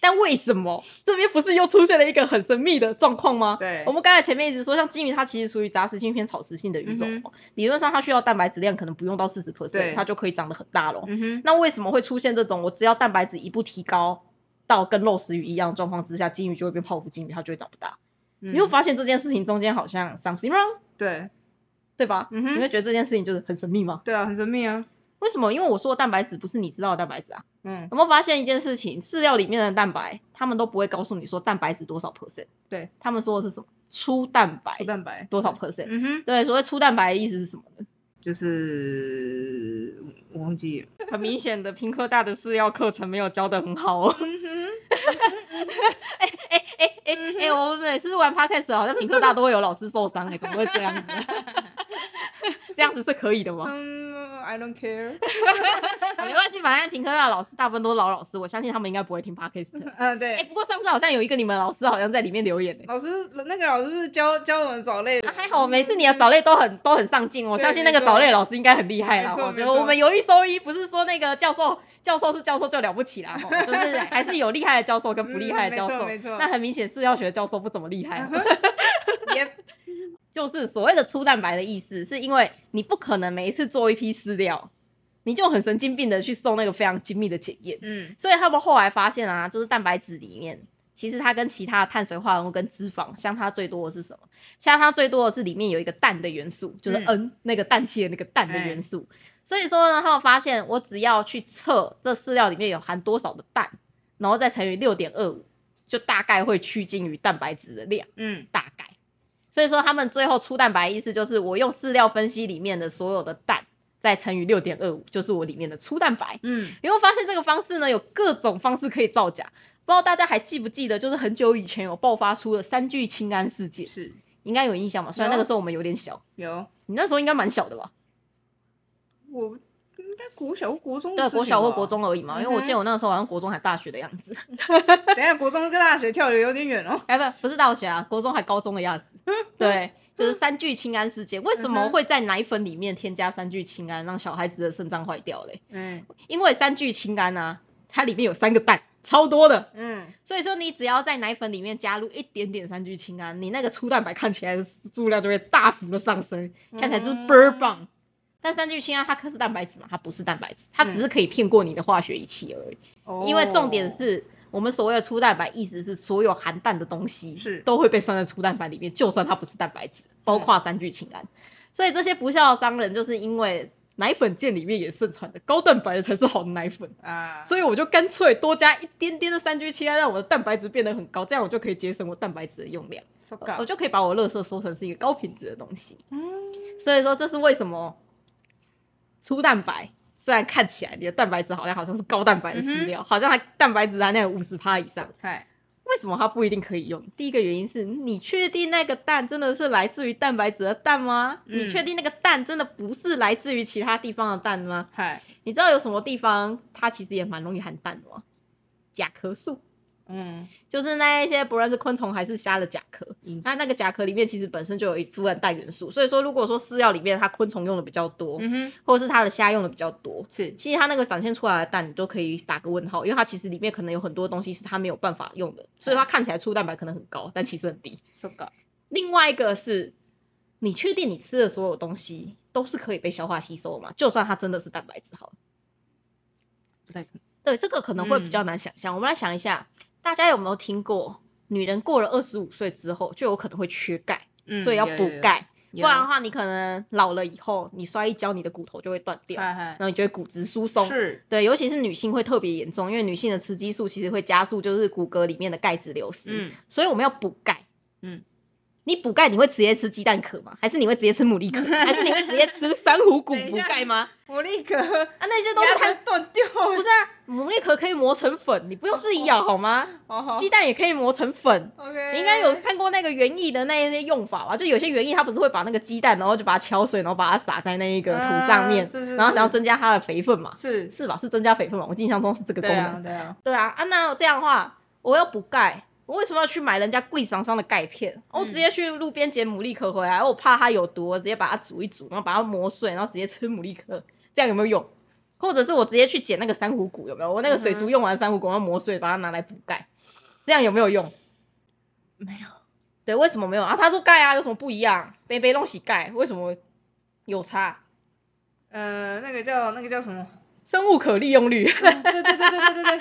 但为什么这边不是又出现了一个很神秘的状况吗？对我们刚才前面一直说，像金鱼它其实属于杂食性偏草食性的鱼种，嗯理论上它需要蛋白质量可能不用到四十 percent，它就可以长得很大咯。嗯。那为什么会出现这种我只要蛋白质一步提高到跟肉食鱼一样的状况之下，金鱼就会变泡芙金鱼，它就会长不大？嗯你会发现这件事情中间好像 something wrong，对对吧？嗯你会觉得这件事情就是很神秘吗？对啊，很神秘啊。为什么？因为我说的蛋白质不是你知道的蛋白质啊。嗯，有没有发现一件事情？饲料里面的蛋白，他们都不会告诉你说蛋白质多少 percent，对，他们说的是什么？粗蛋白粗蛋白多少 percent？、嗯哼，对，所谓粗蛋白的意思是什么呢？就是我忘记了。很明显的，平科大的饲料课程没有教的很好哦。哎哎哎哎哎，我们每次玩 podcast 好像平科大都会有老师受伤哎，怎么会这样子？这样子是可以的吗？嗯，I don't care。没关系，反正平科大的老师大部分都是老老师，我相信他们应该不会听 podcast。嗯，对哎、对。不过上次好像有一个你们老师好像在里面留言呢、老师，那个老师是教教我们藻类的。啊，还好，每次你的藻类都很都很上进，我相信那个藻类老师应该很厉害啦。没错没错我觉得我们有一说一，不是说那个教授教授是教授就了不起啦，吼 就是还是有厉害的教授跟不厉害的教授。嗯没错没错那很明显，是要学的教授不怎么厉害就是所谓的粗蛋白的意思，是因为你不可能每一次做一批饲料，你就很神经病的去送那个非常精密的检验。嗯所以他们后来发现啊，就是蛋白质里面，其实它跟其他的碳水化合物跟脂肪相差最多的是什么？相差最多的是里面有一个氮的元素，就是嗯 N、那个氮气的那个氮的元素。所以说呢，他们发现我只要去测这饲料里面有含多少的氮，然后再乘以六点二五，就大概会趋近于蛋白质的量，嗯大概。所以说他们最后出蛋白意思就是我用饲料分析里面的所有的蛋，再乘以六点二五，就是我里面的粗蛋白。嗯你会发现这个方式呢，有各种方式可以造假。不知道大家还记不记得，就是很久以前有爆发出了三聚氰胺事件，是应该有印象吧？虽然那个时候我们有点小，有你那时候应该蛮小的吧？我应该国小或国中的对，国小或国。中而已嘛。因为我记得我那个时候好像国中还大学的样子，等下国中跟大学跳的有点远哦。哎不不是大学啊，国中还高中的样子。对，就是三聚氰胺事件，为什么会在奶粉里面添加三聚氰胺，让小孩子的肾脏坏掉嘞？嗯因为三聚氰胺啊，它里面有三个氮，超多的。嗯所以说你只要在奶粉里面加入一点点三聚氰胺，你那个粗蛋白看起来的数量就会大幅的上升，看起来就是倍儿棒。但三聚氰胺它可是蛋白质嘛，它不是蛋白质，它只是可以骗过你的化学仪器而已。因为重点是我们所谓的粗蛋白，意思是所有含氮的东西是。都会被算在粗蛋白里面，就算它不是蛋白质，包括三聚氰胺。所以这些不孝的商人，就是因为奶粉界里面也盛传的高蛋白的才是好的奶粉，啊，所以我就干脆多加一点点的三聚氰胺，让我的蛋白质变得很高，这样我就可以节省我蛋白质的用量，so 我就可以把我垃圾说成是一个高品质的东西。嗯，所以说这是为什么粗蛋白虽然看起来你的蛋白质好像好像是高蛋白的饲料，好像还蛋白质含量有五十趴以上，嗨，为什么它不一定可以用？第一个原因是你确定那个蛋真的是来自于蛋白质的蛋吗？嗯你确定那个蛋真的不是来自于其他地方的蛋吗？嗨，你知道有什么地方它其实也蛮容易含蛋的吗？甲壳素，嗯。就是那一些不论是昆虫还是虾的甲壳，嗯。它那个甲壳里面其实本身就有一部分氮元素，所以说如果说饲料里面它昆虫用的比较多，嗯哼，或者是它的虾用的比较多，是，其实它那个展现出来的蛋，你都可以打个问号，因为它其实里面可能有很多东西是它没有办法用的，所以它看起来粗蛋白可能很高，但其实很低。so g 另外一个是，你确定你吃的所有东西都是可以被消化吸收的吗？就算它真的是蛋白质好了，不太可能，对，这个可能会比较嗯。难想象。我们来想一下，大家有没有听过，女人过了二十五岁之后就有可能会缺钙，嗯所以要补，钙，不然的话你可能老了以后，你摔一跤，你的骨头就会断掉，然，后你就会骨质疏松。是，对，尤其是女性会特别严重，因为女性的雌激素其实会加速就是骨骼里面的钙质流失，嗯。所以我们要补钙。嗯，你补钙你会直接吃鸡蛋壳吗？还是你会直接吃牡蛎壳？还是你会直接吃珊瑚骨补钙吗？牡蛎壳，啊，那些都是它断掉，不是啊，牡蛎壳可以磨成粉，你不用自己咬好吗？哦鸡蛋也可以磨成粉。，OK，你应该有看过那个园艺的那一些用法吧？就有些园艺它不是会把那个鸡蛋，然后就把它敲碎，然后把它撒在那一个土上面，然后想要增加它的肥分嘛？是，是吧？是增加肥分嘛？我印象中是这个功能。对啊，对啊，对啊，啊那这样的话，我要补钙，我为什么要去买人家贵厂商的钙片？我嗯直接去路边捡牡蛎壳回来，我怕它有毒，我直接把它煮一煮，然后把它磨碎，然后直接吃牡蛎壳，这样有没有用？或者是我直接去捡那个珊瑚骨，有没有？我那个水嗯族用完珊瑚骨，然后磨碎，把它拿来补钙，这样有没有用？没有，对，为什么没有啊？他说钙啊，有什么不一样？杯杯东西钙，为什么有差？呃，那个叫那个叫什么？生物可利用率。对对对对对对对，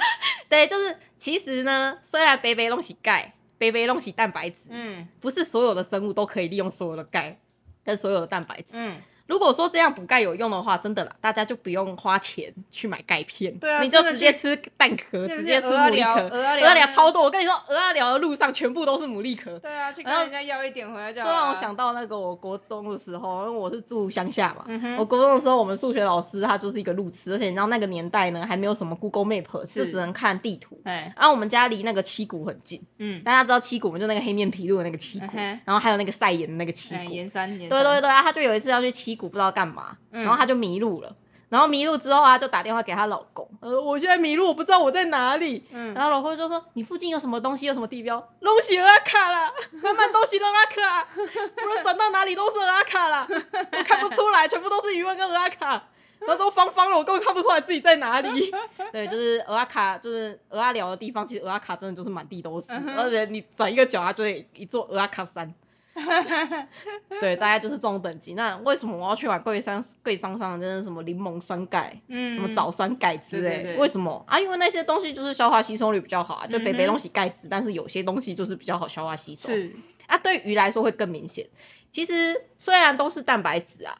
对，就是其实呢，虽然杯杯弄起钙，杯杯弄起蛋白质，嗯不是所有的生物都可以利用所有的钙跟所有的蛋白质。嗯，如果说这样补钙有用的话，真的啦，大家就不用花钱去买钙片，对啊你就直接吃蛋壳，直接吃牡蛎壳，寮鹅寮超多。我跟你说，鹅啊寮的路上全部都是牡蛎壳。对啊，去跟人家要一点回来就好了这让我想到那个我国中的时候，因为我是住乡下嘛，嗯哼我国中的时候，我们数学老师他就是一个路痴，而且你知道那个年代呢，还没有什么 Google Map，是是只能看地图。哎，然后我们家离那个七股很近，嗯，大家知道七股，我们就那个黑面琵鹭的那个七股，嗯然后还有那个晒盐的那个七哎，股。盐山，盐对对，对啊，他就有一次要去七股，不知道干嘛，嗯然后她就迷路了。然后迷路之后啊，就打电话给她老公，呃，我现在迷路，我不知道我在哪里。嗯然后老公就说：“你附近有什么东西？有什么地标？东西阿卡啦，满满东西都阿卡，无论转到哪里都是阿卡啦，我看不出来，全部都是鱼问跟阿卡，然后都方方了，我根本看不出来自己在哪里。对，就是阿卡，就是鹅阿聊的地方，其实阿卡真的就是满地都是，而且你转一个角，它就会一座阿卡山。对，大概就是这种等级。那为什么我要去买贵山贵商上的，真的什么柠檬酸钙？嗯，什么藻酸钙之类，为什么啊？因为那些东西就是消化吸收率比较好啊，就北北东西钙质，但是有些东西就是比较好消化吸收。是，啊，对鱼来说会更明显。其实虽然都是蛋白质啊，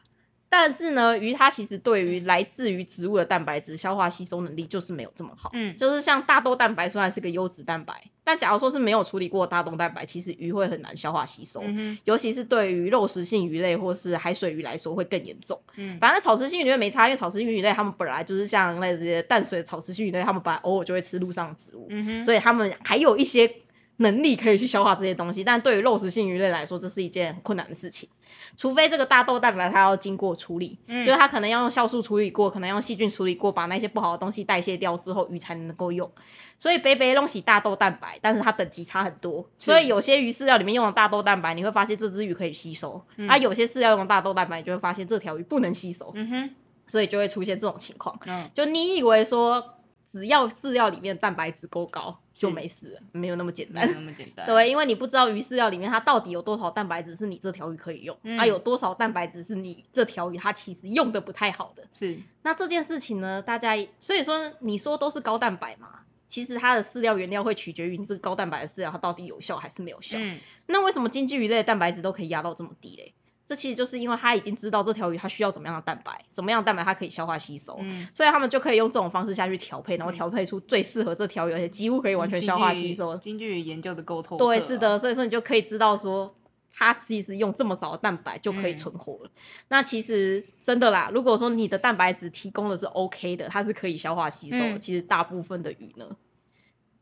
但是呢，鱼它其实对于来自于植物的蛋白质消化吸收能力就是没有这么好。嗯就是像大豆蛋白虽然是个优质蛋白，但假如说是没有处理过大豆蛋白，其实鱼会很难消化吸收。嗯哼，尤其是对于肉食性鱼类或是海水鱼来说会更严重。嗯，反正草食性鱼类没差，因为草食性鱼类它们本来就是像那些淡水草食性鱼类，它们本来偶尔就会吃陆上的植物，嗯哼，所以它们还有一些能力可以去消化这些东西。但对于肉食性鱼类来说，这是一件很困难的事情。除非这个大豆蛋白它要经过处理，嗯就是它可能要用酵素处理过，可能要用细菌处理过，把那些不好的东西代谢掉之后，鱼才能够用。所以北北东西大豆蛋白，但是它等级差很多，所以有些鱼饲料里面用的大豆蛋白，你会发现这只鱼可以吸收，嗯啊，有些饲料用的大豆蛋白，你就会发现这条鱼不能吸收，嗯哼，所以就会出现这种情况。嗯，就你以为说只要饲料里面蛋白质够高就没事了，没有那么简单。没有那么简 单。对，因为你不知道鱼饲料里面它到底有多少蛋白质是你这条鱼可以用，嗯啊有多少蛋白质是你这条鱼它其实用的不太好的。是，那这件事情呢，大家所以说你说都是高蛋白嘛，其实它的饲料原料会取决于你这个高蛋白的饲料它到底有效还是没有效。嗯，那为什么经济鱼类的蛋白质都可以压到这么低嘞？这其实就是因为它已经知道这条鱼它需要怎么样的蛋白，怎么样的蛋白它可以消化吸收，嗯，所以他们就可以用这种方式下去调配，然后调配出最适合这条鱼，而且几乎可以完全消化吸收。京剧研究的够透对，彻啊，是的，所以说你就可以知道说，它其实用这么少的蛋白就可以嗯存活了。那其实真的啦，如果说你的蛋白质提供的是 OK 的，它是可以消化吸收的，嗯其实大部分的鱼呢，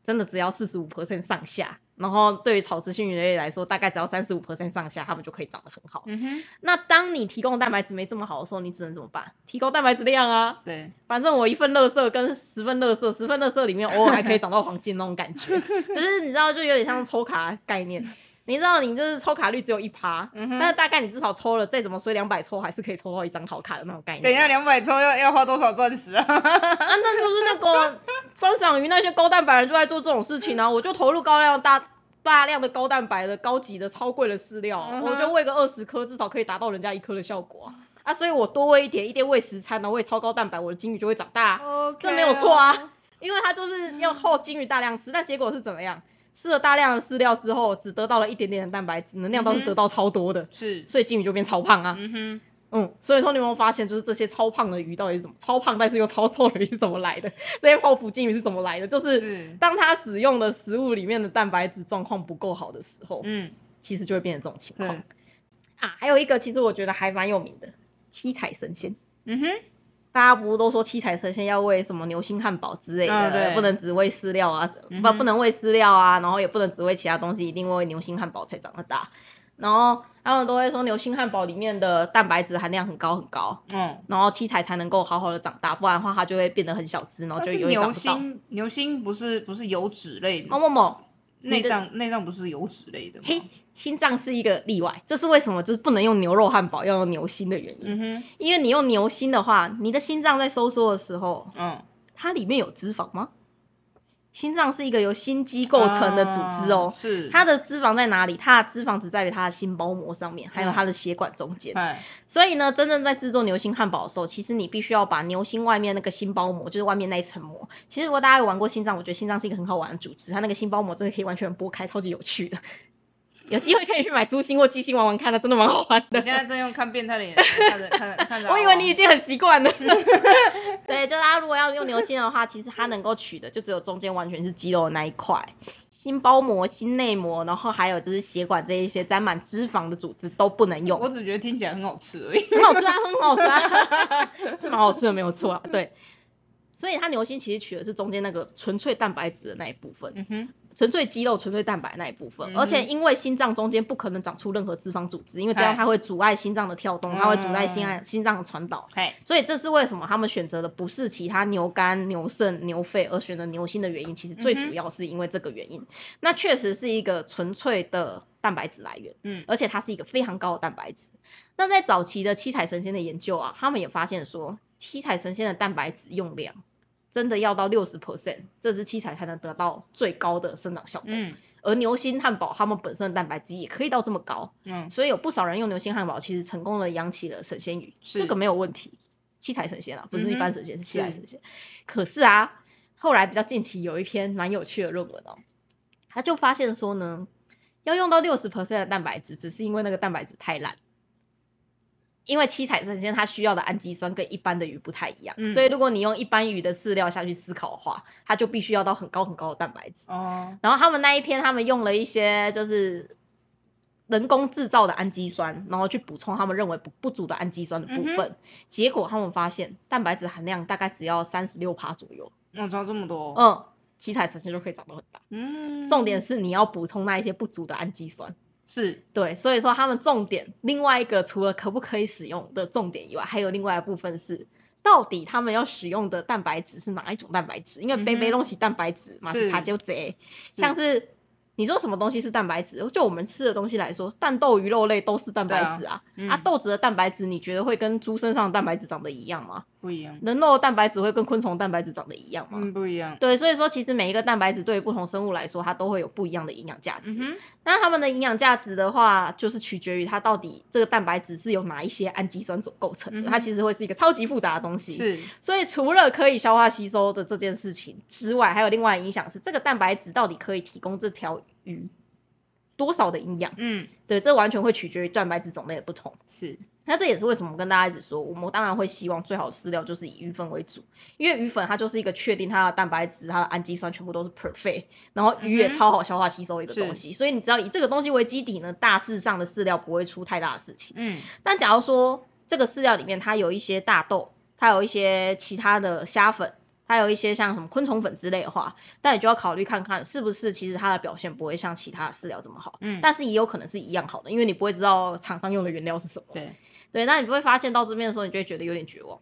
真的只要四十五 percent 上下，然后对于草食性鱼类来说，大概只要三十五 percent 上下，它们就可以长得很好。嗯哼，那当你提供的蛋白质没这么好的时候，你只能怎么办？提高蛋白质量啊。对，反正我一份垃圾跟十份垃圾，十份垃圾里面偶尔还可以找到黄金那种感觉，只是你知道就有点像抽卡概念。你知道你就是抽卡率只有一趴，嗯但是大概你至少抽了再怎么衰两百抽，还是可以抽到一张好卡的那种概念。等一下，两百抽要要花多少钻石啊？啊，那就是那个观赏鱼那些高蛋白人就在做这种事情啊，我就投入高量大大量的高蛋白的高级的超贵的饲料，嗯我就喂个二十颗，至少可以达到人家一颗的效果啊。啊，所以我多喂一点，一天喂十餐，然后喂超高蛋白，我的金鱼就会长大啊。OK 这没有错啊，因为它就是要后金鱼大量吃，但结果是怎么样？吃了大量的饲料之后，只得到了一点点的蛋白质，能量倒是得到超多的，是，所以金鱼就变超胖啊。嗯哼，嗯，所以说你有没有发现，就是这些超胖的鱼到底是怎么超胖，但是又超瘦的鱼是怎么来的？这些泡芙金鱼是怎么来的？就是是当它使用的食物里面的蛋白质状况不够好的时候，嗯，其实就会变成这种情况嗯。啊，还有一个其实我觉得还蛮有名的，七彩神仙。嗯哼，大家不是都说七彩神仙要喂什么牛心汉堡之类的，不能只喂饲料啊，嗯不不能喂饲料啊，然后也不能只喂其他东西，一定喂牛心汉堡才长得大。然后他们都会说牛心汉堡里面的蛋白质含量很高很高，嗯，然后七彩才能够好好的长大，不然的话它就会变得很小只，然后就是永远长牛不到。心，牛心不是不是油脂类的哦，某某，内脏内脏不是油脂类的吗？嘿，心脏是一个例外，这是为什么？就是不能用牛肉汉堡，要用牛心的原因。嗯哼，因为你用牛心的话，你的心脏在收缩的时候，嗯，它里面有脂肪吗？心脏是一个由心肌构成的组织哦啊，是，它的脂肪在哪里？它的脂肪只在于它的心包膜上面，还有它的血管中间。哎，所以呢，真正在制作牛心汉堡的时候，其实你必须要把牛心外面那个心包膜，就是外面那一层膜。其实如果大家有玩过心脏，我觉得心脏是一个很好玩的组织，它那个心包膜真的可以完全剥开，超级有趣的。有机会可以去买猪心或鸡心玩玩看，那真的蛮好玩的。我现在正用看变态的眼神看着看着看着，我以为你已经很习惯了。对，就大家如果要用牛心的话，其实它能够取的就只有中间完全是肌肉的那一块，心包膜、心内膜，然后还有就是血管这一些沾满脂肪的组织都不能用。我只觉得听起来很好吃而已。很好吃啊，很好吃啊，是蛮好吃的，没有错啊，对。所以它牛心其实取的是中间那个纯粹蛋白质的那一部分，嗯哼，纯粹肌肉、纯粹蛋白那一部分，嗯而且因为心脏中间不可能长出任何脂肪组织，因为这样它会阻碍心脏的跳动，它会阻碍心嗯爱心脏的传导。嘿，所以这是为什么他们选择的不是其他牛肝、牛肾、牛肺，而选择牛心的原因。其实最主要是因为这个原因。那确实是一个纯粹的蛋白质来源，嗯而且它是一个非常高的蛋白质。那在早期的七彩神仙的研究啊，他们也发现说，七彩神仙的蛋白质用量真的要到六十 percent，这只七彩才能得到最高的生长效果。嗯而牛心汉堡它们本身的蛋白质也可以到这么高，嗯，所以有不少人用牛心汉堡，其实成功的养起了神仙鱼，是这个没有问题。七彩神仙啊，不是一般神仙，是七彩神仙。可是啊，后来比较近期有一篇蛮有趣的论文哦，他就发现说呢，要用到六十 percent 的蛋白质，只是因为那个蛋白质太烂。因为七彩神仙它需要的氨基酸跟一般的鱼不太一样，嗯所以如果你用一般鱼的饲料下去思考的话，它就必须要到很高很高的蛋白质。哦，然后他们那一篇，他们用了一些就是人工制造的氨基酸，然后去补充他们认为不不足的氨基酸的部分。嗯结果他们发现蛋白质含量大概只要三十六帕左右，我知道这么多，嗯，七彩神仙就可以长得很大。嗯，重点是你要补充那一些不足的氨基酸。是，对，所以说他们重点另外一个除了可不可以使用的重点以外，还有另外一部分是。到底他们要使用的蛋白质是哪一种蛋白质？因为杯杯东西蛋白质嘛是是茶就贼，像是你说什么东西是蛋白质？就我们吃的东西来说，蛋豆鱼肉类都是蛋白质啊。嗯啊，豆子的蛋白质你觉得会跟猪身上的蛋白质长得一样吗？不一样，人肉的蛋白质会跟昆虫蛋白质长得一样吗？嗯，不一样。对，所以说其实每一个蛋白质对于不同生物来说，它都会有不一样的营养价值。那它们的营养价值的话，就是取决于它到底这个蛋白质是由哪一些氨基酸所构成的，嗯它其实会是一个超级复杂的东西。是，所以除了可以消化吸收的这件事情之外，还有另外的影响是，这个蛋白质到底可以提供这条鱼多少的营养？嗯，对，这完全会取决于蛋白质种类的不同。是，那这也是为什么我跟大家一直说，我们当然会希望最好的饲料就是以鱼粉为主，因为鱼粉它就是一个确定它的蛋白质、它的氨基酸全部都是 perfect，然后鱼也超好消化吸收一个东西，所以你只要以这个东西为基底呢，大致上的饲料不会出太大的事情。嗯，但假如说这个饲料里面它有一些大豆，它有一些其他的虾粉，它有一些像什么昆虫粉之类的话，那你就要考虑看看是不是其实它的表现不会像其他的饲料这么好，嗯，但是也有可能是一样好的，因为你不会知道厂商用的原料是什么。对，对，那你不会发现到这边的时候，你就会觉得有点绝望。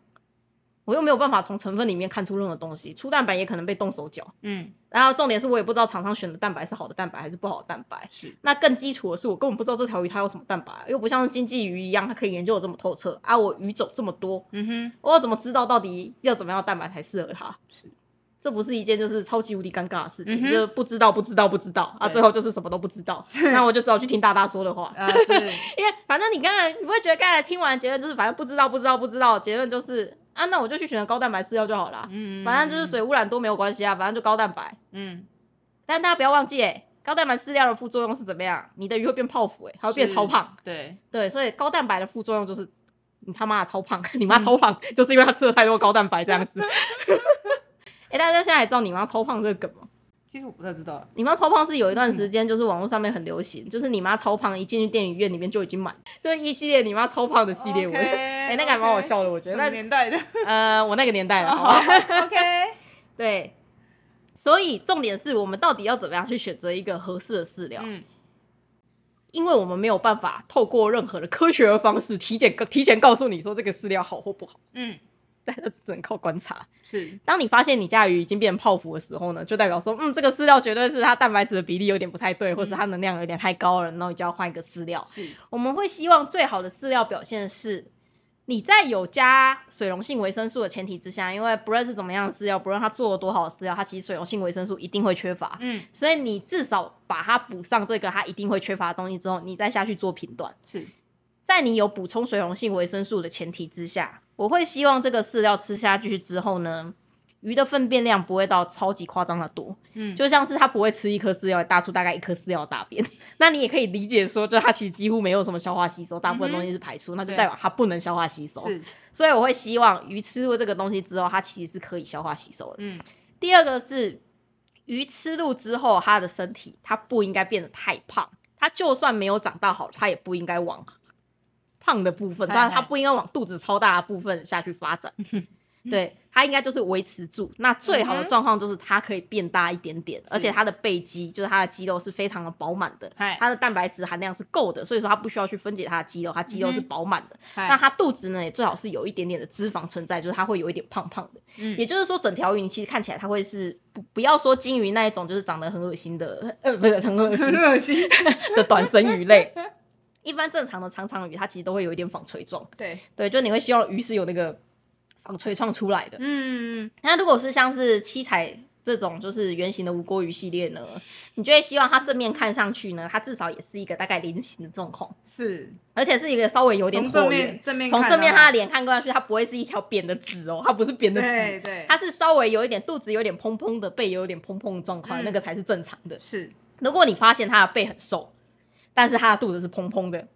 我又没有办法从成分里面看出任何东西，粗蛋白也可能被动手脚。嗯，然后重点是我也不知道厂商选的蛋白是好的蛋白还是不好的蛋白。是，那更基础的是，我根本不知道这条鱼它有什么蛋白，又不像经济鱼一样，它可以研究的这么透彻啊。我鱼种这么多，嗯哼，我要怎么知道到底要怎么样的蛋白才适合它？是，这不是一件就是超级无敌尴尬的事情，嗯就是不知道不知道不知道啊，最后就是什么都不知道，那我就只好去听大大说的话。啊是，因为反正你刚才你不会觉得刚才听完结论就是反正不知道不知道不知道，结论就是啊那我就去选择高蛋白饲料就好啦。嗯，反正就是水污染多没有关系啊，反正就高蛋白。嗯，但大家不要忘记诶，高蛋白饲料的副作用是怎么样？你的鱼会变泡芙诶，它会变超胖。，对，对，所以高蛋白的副作用就是你他妈的超胖，你妈超胖，就是因为她吃了太多高蛋白这样子。哎、大家现在还知道你妈超胖这个梗吗？其实我不太知道，你妈超胖是有一段时间就是网络上面很流行，就是你妈超胖一进去电影院里面就已经满，就是一系列你妈超胖的系列文。哎哎那个还蛮好笑的我觉得什么年代的？呃，我那个年代了？OK，对，所以重点是我们到底要怎么样去选择一个合适的饲料？嗯，因为我们没有办法透过任何的科学的方式提前提前告诉你说这个饲料好或不好，嗯，大家只能靠观察。是，当你发现你家鱼已经变成泡芙的时候呢，就代表说，嗯，这个饲料绝对是它蛋白质的比例有点不太对，或是它能量有点太高了，然后你就要换一个饲料。是，我们会希望最好的饲料表现是，你在有加水溶性维生素的前提之下，因为不论是怎么样的饲料，不论它做了多好的饲料，它其实水溶性维生素一定会缺乏。嗯，所以你至少把它补上这个它一定会缺乏的东西之后，你再下去做评断。是，在你有补充水溶性维生素的前提之下，我会希望这个饲料吃下去之后呢，鱼的粪便量不会到超级夸张的多，嗯，就像是它不会吃一颗饲料大出大概一颗饲料的大便，那你也可以理解说，就它其实几乎没有什么消化吸收，大部分东西是排出，那就代表它不能消化吸收。是，所以我会希望鱼吃入这个东西之后，它其实是可以消化吸收的。嗯，第二个是鱼吃入之后，它的身体它不应该变得太胖，它就算没有长大好，它也不应该往胖的部分，但它不应该往肚子超大的部分下去发展。对，它应该就是维持住。那最好的状况就是它可以变大一点点，而且是它的背肌就是它的肌肉是非常的饱满的，嗨，它的蛋白质含量是够的，所以说它不需要去分解它的肌肉，它肌肉是饱满的。嗨那它肚子呢也最好是有一点点的脂肪存在，就是它会有一点胖胖的。嗯，也就是说，整条鱼你其实看起来它会是不不要说金鱼那一种，就是长得很恶心的，呃，不是很恶心很恶心，的短身鱼类。一般正常的长长鱼，它其实都会有一点纺锤状，对，对，就你会希望鱼是有那个纺锤状出来的。嗯，那如果是像是七彩这种就是圆形的无锅鱼系列呢，你就会希望它正面看上去呢，它至少也是一个大概菱形的状况，是，而且是一个稍微有点椭圆面。正面从正面它的脸看过去，它不会是一条扁的纸哦，它不是扁的纸，对对，它是稍微有一点肚子有点蓬蓬的，背有点蓬蓬的状况，嗯那个才是正常的。是，如果你发现它的背很瘦，但是它的肚子是蓬蓬的，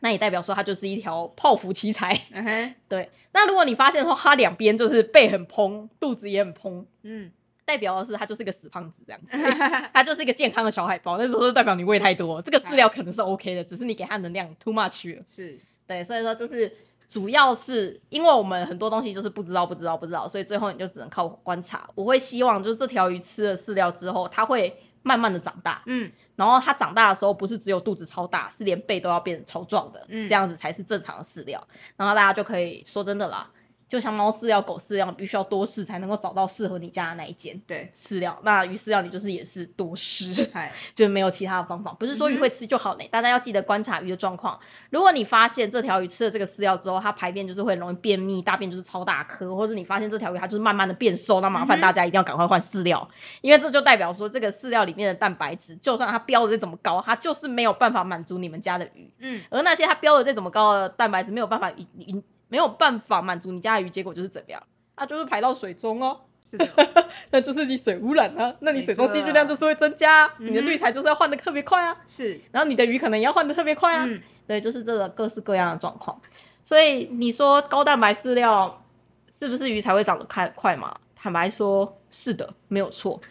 那也代表说它就是一条泡芙奇才。对，那如果你发现说它两边就是背很蓬，肚子也很蓬，嗯，代表的是它就是一个死胖子这样子，它就是一个健康的小海豹，那时候就代表你喂太多，这个饲料可能是 OK 的，只是你给它能量 too much 了。是，对，所以说就是主要是因为我们很多东西就是不知道不知道不知道，所以最后你就只能靠观察。我会希望就是这条鱼吃了饲料之后，它会慢慢的长大，嗯，然后它长大的时候不是只有肚子超大，是连背都要变成超壮的，嗯这样子才是正常的饲料。然后大家就可以说真的啦。就像猫饲料、狗饲料，必须要多试才能够找到适合你家的那一间对，饲料。那鱼饲料你就是也是多试，嗨，就没有其他的方法。不是说鱼会吃就好嘞，大家要记得观察鱼的状况。如果你发现这条鱼吃了这个饲料之后，它排便就是会容易便秘，大便就是超大颗，或者你发现这条鱼它就是慢慢的变瘦，那麻烦大家一定要赶快换饲料，因为这就代表说这个饲料里面的蛋白质，就算它标的再怎么高，它就是没有办法满足你们家的鱼。嗯，而那些它标的再怎么高的蛋白质没有办法引引没有办法满足你家的鱼，结果就是怎么样？它就是排到水中哦，是的，那就是你水污染啊，那你水中细菌量就是会增加你的滤材就是要换的特别快啊，是，然后你的鱼可能也要换的特别快啊，嗯，对，就是这个各式各样的状况。所以你说高蛋白饲料是不是鱼才会长得快快嘛？坦白说，是的，没有错。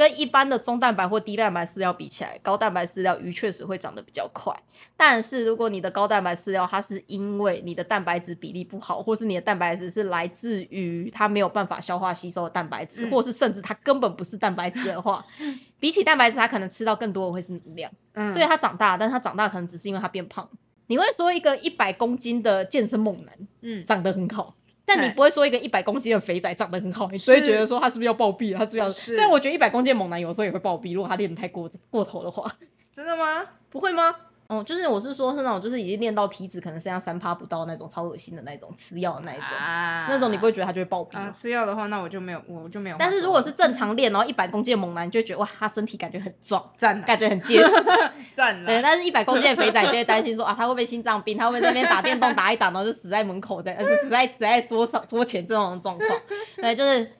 跟一般的中蛋白或低蛋白饲料比起来，高蛋白饲料鱼确实会长得比较快。但是如果你的高蛋白饲料它是因为你的蛋白质比例不好，或是你的蛋白质是来自于它没有办法消化吸收的蛋白质，嗯或是甚至它根本不是蛋白质的话，比起蛋白质，它可能吃到更多的会是能量。嗯，所以它长大，但是它长大可能只是因为它变胖。你会说一个一百公斤的健身猛男嗯，长得很好，但你哎不会说一个一百公斤的肥仔长得很好，你只会觉得说他是不是要暴毙了？他是不是要？是虽然我觉得一百公斤的猛男有时候也会暴毙，如果他练得太过过头的话，真的吗？不会吗？哦，就是我是说，是那种就是已经练到体脂可能剩下三趴不到那种超恶心的那种吃药的那一种，啊那种你不会觉得他就会暴毙啊，吗？吃药的话，那我就没有，我就没有。但是如果是正常练，然后一百公斤的猛男，你就会觉得哇，他身体感觉很壮，赞，感觉很结实。对，赞对，但是一百公斤的肥仔就会担心说啊，他会不会心脏病？他会不会在那边打电动打一打，然后就死在门口在，呃，死在死在桌上桌前这种状况？对，就是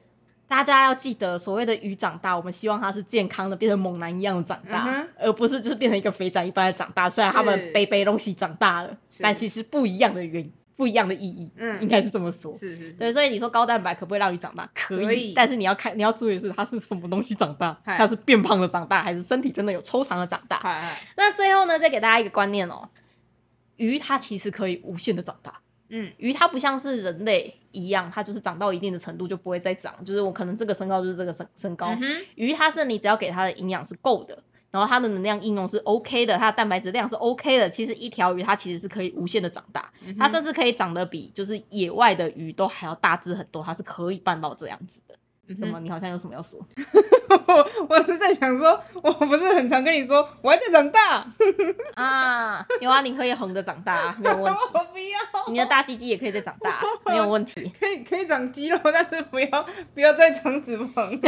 大家要记得，所谓的鱼长大，我们希望它是健康的，变成猛男一样的长大，而不是就是变成一个肥仔一般的长大。虽然他们背背东西长大了，但其实不一样的原因，不一样的意义，嗯应该是这么说。是是是，对，所以你说高蛋白可不可以让鱼长大？可以，可以但是你要看，你要注意的是它是什么东西长大，它是变胖的长大，还是身体真的有抽长的长大？那最后呢，再给大家一个观念哦，鱼它其实可以无限的长大。嗯，鱼它不像是人类一样，它就是长到一定的程度就不会再长，就是我可能这个身高就是这个身身高。嗯鱼它是你只要给它的营养是够的，然后它的能量应用是 OK 的，它的蛋白质量是 OK 的，其实一条鱼它其实是可以无限的长大，嗯它甚至可以长得比就是野外的鱼都还要大只很多，它是可以办到这样子的。嗯什么？你好像有什么要说？我 我是在想说，我不是很常跟你说我还在长大，啊，有啊，你可以横着长大、啊，没有问题。我不要，你的大鸡鸡也可以再长大，没有问题。可以可以长肌肉，但是不要不要再长脂肪。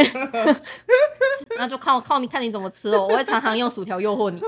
那就靠靠你看你怎么吃哦，我会常常用薯条诱惑你的。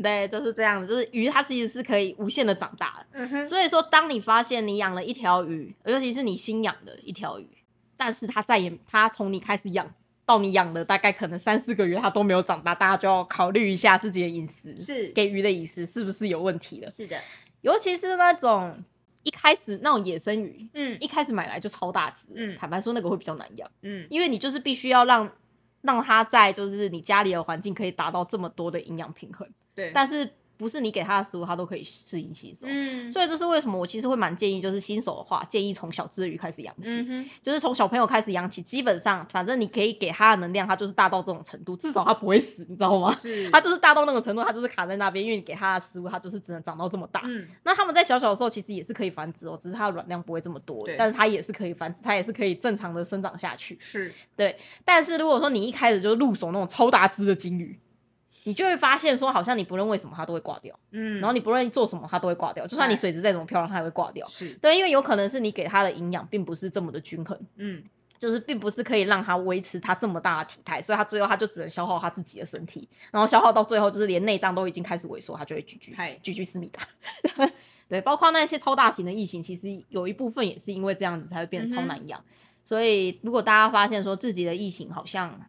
对，就是这样子，就是鱼它其实是可以无限的长大的。嗯哼，所以说，当你发现你养了一条鱼，尤其是你新养的一条鱼，但是它再也它从你开始养到你养了大概可能三四个月，它都没有长大，大家就要考虑一下自己的饮食，是。给鱼的饮食是不是有问题了。是的，尤其是那种一开始那种野生鱼，嗯。一开始买来就超大只，嗯。坦白说那个会比较难养，嗯。因为你就是必须要让让它在就是你家里的环境可以达到这么多的营养平衡，对，但是不是你给它的食物它都可以适应吸收。嗯所以这是为什么我其实会蛮建议，就是新手的话，建议从小只鱼开始养起，嗯，就是从小朋友开始养起，基本上反正你可以给它的能量，它就是大到这种程度，至少它不会死，你知道吗？是，它就是大到那个程度，它就是卡在那边，因为你给它的食物，它就是只能长到这么大。嗯那它们在小小的时候其实也是可以繁殖哦，只是它的卵量不会这么多对，但是它也是可以繁殖，它也是可以正常的生长下去。是，对但是如果说你一开始就入手那种超大只的金鱼，你就会发现说，好像你不论为什么它都会挂掉，嗯，然后你不论做什么它都会挂掉，就算你水质再怎么漂亮，它也会挂掉。是，对，因为有可能是你给它的营养并不是这么的均衡，嗯。就是并不是可以让它维持它这么大的体态，所以它最后它就只能消耗它自己的身体，然后消耗到最后就是连内脏都已经开始萎缩，它就会居居嗨。居居思密达。对，包括那些超大型的异形，其实有一部分也是因为这样子才会变得超难养。所以如果大家发现说自己的异形好像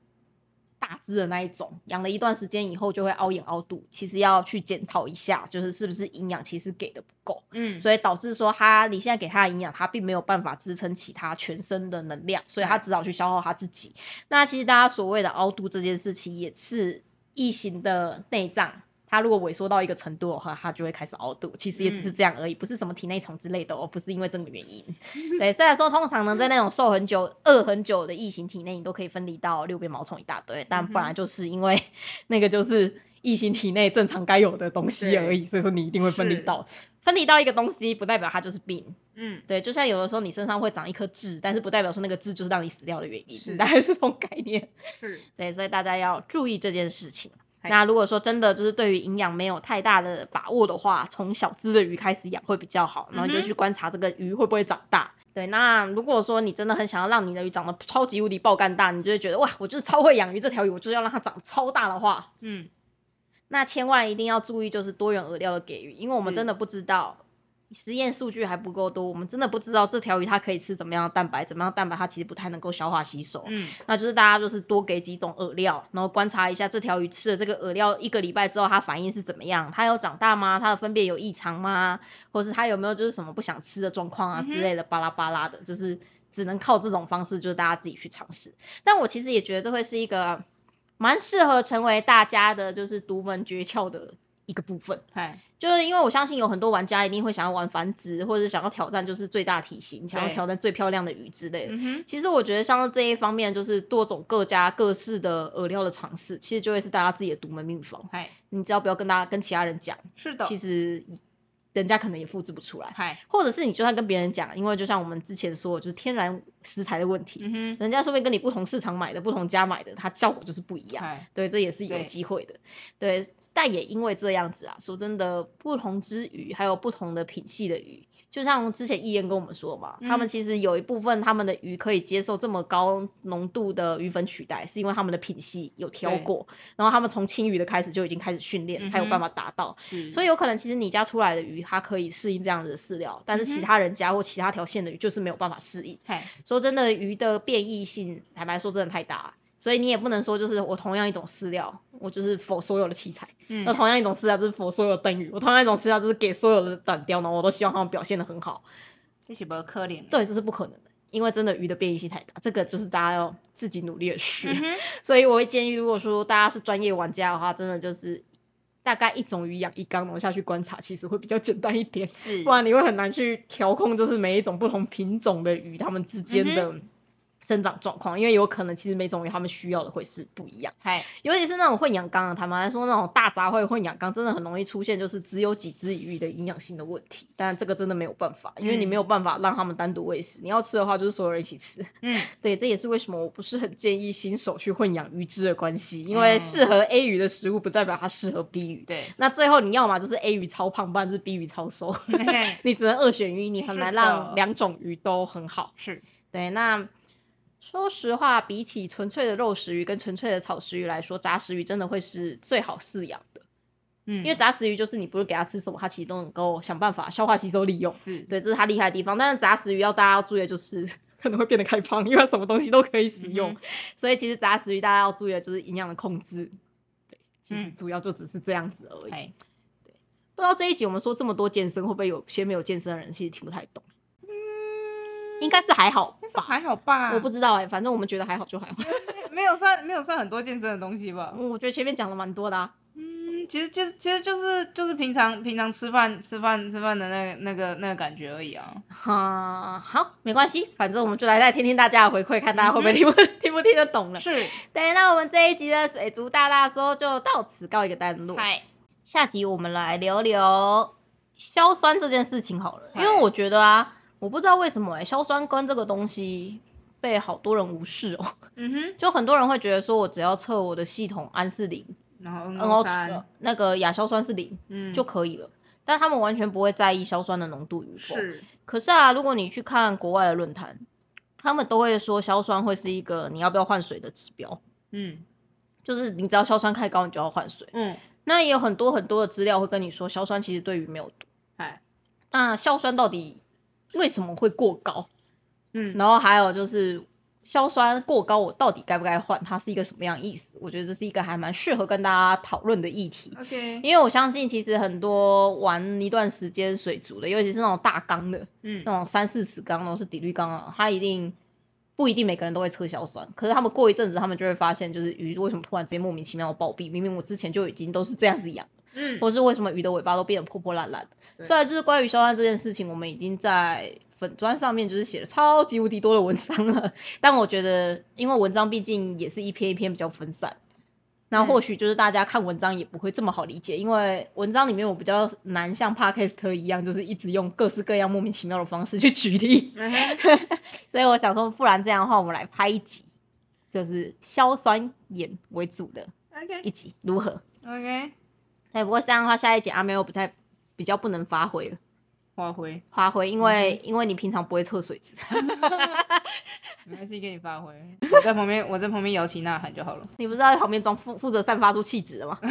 大只的那一种，养了一段时间以后就会凹眼凹肚，其实要去检讨一下，就是是不是营养其实给的不够。嗯，所以导致说它你现在给它的营养，它并没有办法支撑起它全身的能量，所以它只好去消耗它自己。那其实大家所谓的凹肚这件事情，也是异形的内脏。它如果萎缩到一个程度的话，它就会开始凹肚，其实也只是这样而已，不是什么体内虫之类的哦，不是因为这个原因。对，虽然说通常呢，在那种瘦很久、饿很久的异形体内，你都可以分离到六边毛虫一大堆，但本来就是因为 那个就是异形体内正常该有的东西而已，所以说你一定会分离到。分离到一个东西，不代表它就是病。嗯，对，就像有的时候你身上会长一颗痣，但是不代表说那个痣就是让你死掉的原因，是大概是这种概念。是，对，所以大家要注意这件事情。嗨那如果说真的就是对于营养没有太大的把握的话，从小只的鱼开始养会比较好，然后你就去观察这个鱼会不会长大。对，那如果说你真的很想要让你的鱼长得超级无敌爆干大，你就会觉得哇，我就是超会养鱼，这条鱼我就是要让它长得超大的话，嗯，那千万一定要注意就是多元饵料的给予，因为我们真的不知道。实验数据还不够多，我们真的不知道这条鱼它可以吃怎么样的蛋白，怎么样蛋白它其实不太能够消化吸收。嗯，那就是大家就是多给几种饵料，然后观察一下这条鱼吃了这个饵料一个礼拜之后，它反应是怎么样？它有长大吗？它的分辨有异常吗？或是它有没有就是什么不想吃的状况啊之类的，巴拉巴拉的，就是只能靠这种方式，就是大家自己去尝试。但我其实也觉得这会是一个蛮适合成为大家的就是独门诀窍的一个部分。嗨，就是因为我相信有很多玩家一定会想要玩繁殖，或者是想要挑战就是最大体型，想要挑战最漂亮的鱼之类的。其实我觉得像这一方面，就是多种各家各式的饵料的尝试，其实就会是大家自己的独门秘方。嗨，你只要不要跟大家跟其他人讲，是的，其实人家可能也复制不出来，嗨，或者是你就算跟别人讲，因为就像我们之前说，就是天然食材的问题，嗯哼，人家说不定跟你不同市场买的、不同家买的，它效果就是不一样。对，这也是有机会的。对，但也因为这样子啊，说真的，不同之鱼还有不同的品系的鱼，就像之前易燕跟我们说嘛，他们嗯其实有一部分他们的鱼可以接受这么高浓度的鱼粉取代，是因为他们的品系有挑对过，然后他们从青鱼的开始就已经开始训练，才有办法达到。所以有可能其实你家出来的鱼，它可以适应这样子的饲料，但是其他人家或其他条线的鱼就是没有办法适应。嗨，说真的，鱼的变异性，坦白说真的太大了，所以你也不能说就是我同样一种饲料，我就是否所有的器材，嗯。那、同样一种饲料就是否所有的灯鱼，我同样一种饲料就是给所有的短雕呢，我都希望它们表现的很好，这是不可怜的，对，这是不可能的，因为真的鱼的变异性太大，这个就是大家要自己努力的事，嗯哼，所以我会建议，如果说大家是专业玩家的话，真的就是大概一种鱼养一缸，然后下去观察，其实会比较简单一点。是，不然你会很难去调控，就是每一种不同品种的鱼它们之间嗯的生长状况，因为有可能其实每种鱼它们需要的会是不一样。嗨，尤其是那种混养缸，坦白来说，那种大杂烩混养缸真的很容易出现就是只有几只鱼的营养性的问题，但这个真的没有办法，因为你嗯没有办法让它们单独喂食，你要吃的话就是所有人一起吃。嗯，对，这也是为什么我不是很建议新手去混养鱼只的关系，因为嗯适合 A 鱼的食物不代表它适合 B 鱼。对，那最后你要嘛就是 A 鱼超胖，不然就是 B 鱼超瘦。你只能二选一，你很难让两种鱼都很好。是，对，那说实话，比起纯粹的肉食鱼跟纯粹的草食鱼来说，杂食鱼真的会是最好饲养的，嗯，因为杂食鱼就是你不是给它吃什么，它其实都能够想办法消化吸收利用。是，对，这是它厉害的地方。但是杂食鱼要大家要注意的就是。可能会变得开胖，因为它什么东西都可以使用，嗯所以其实杂食鱼大家要注意的就是营养的控制。对，其实嗯主要就只是这样子而已。对，不知道这一集我们说这么多健身，会不会有些没有健身的人其实听不太懂？嗯，应该是还好吧，还好吧，我不知道哎、反正我们觉得还好就还好。没有算没有算很多健身的东西吧。我觉得前面讲了蛮多的啊。嗯，其实就其实就是就是平常平常吃饭吃饭吃饭的那个那个那个感觉而已啊。哈、好，没关系，反正我们就来再听听大家的回馈，看大家会不会听不、听不听得懂了。是，对，那我们这一集的水族大大说就到此告一个段落。嗨，下集我们来聊聊硝酸这件事情好了，因为我觉得啊，我不知道为什么哎、硝酸根这个东西被好多人无视哦，嗯哼，就很多人会觉得说我只要测我的系统氨是零然后，NO 三，那个亚硝酸是零嗯，就可以了，但他们完全不会在意硝酸的浓度与否。是，可是啊，如果你去看国外的论坛，他们都会说硝酸会是一个你要不要换水的指标，嗯就是你只要硝酸太高，你就要换水。嗯，那也有很多很多的资料会跟你说，硝酸其实对鱼没有毒。哎，那硝酸到底为什么会过高？嗯，然后还有就是硝酸过高，我到底该不该换？它是一个什么样意思？我觉得这是一个还蛮适合跟大家讨论的议题。OK，因为我相信，其实很多玩一段时间水族的，尤其是那种大缸的，嗯那种三四尺缸，那种是底滤缸啊，它一定不一定每个人都会测硝酸，可是他们过一阵子，他们就会发现，就是鱼为什么突然之间莫名其妙的暴毙？明明我之前就已经都是这样子养，嗯，或是为什么鱼的尾巴都变得破破烂烂的？虽然就是关于硝酸这件事情，我们已经在粉砖上面就是写了超级无敌多的文章了，但我觉得，因为文章毕竟也是一篇一篇比较分散，那或许就是大家看文章也不会这么好理解，因为文章里面我比较难像 podcast 一样，就是一直用各式各样莫名其妙的方式去举例。所以我想说，不然这样的话，我们来拍一集，就是硝酸盐为主的 OK 一集，如何？OK，哎，不过这样的话，下一节阿妹又不太比较不能发挥了，发挥，发挥，因为、因为你平常不会测水质 没关系，给你发挥。我在旁边，我在旁边摇旗呐喊就好了。你不是要在旁边装负负责散发出气质的吗？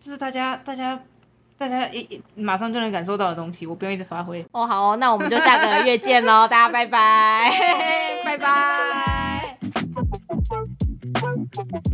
这是大家大家大家一一马上就能感受到的东西，我不用一直发挥。哦，好哦，那我们就下个月见喽，大家拜拜，拜拜。Bye.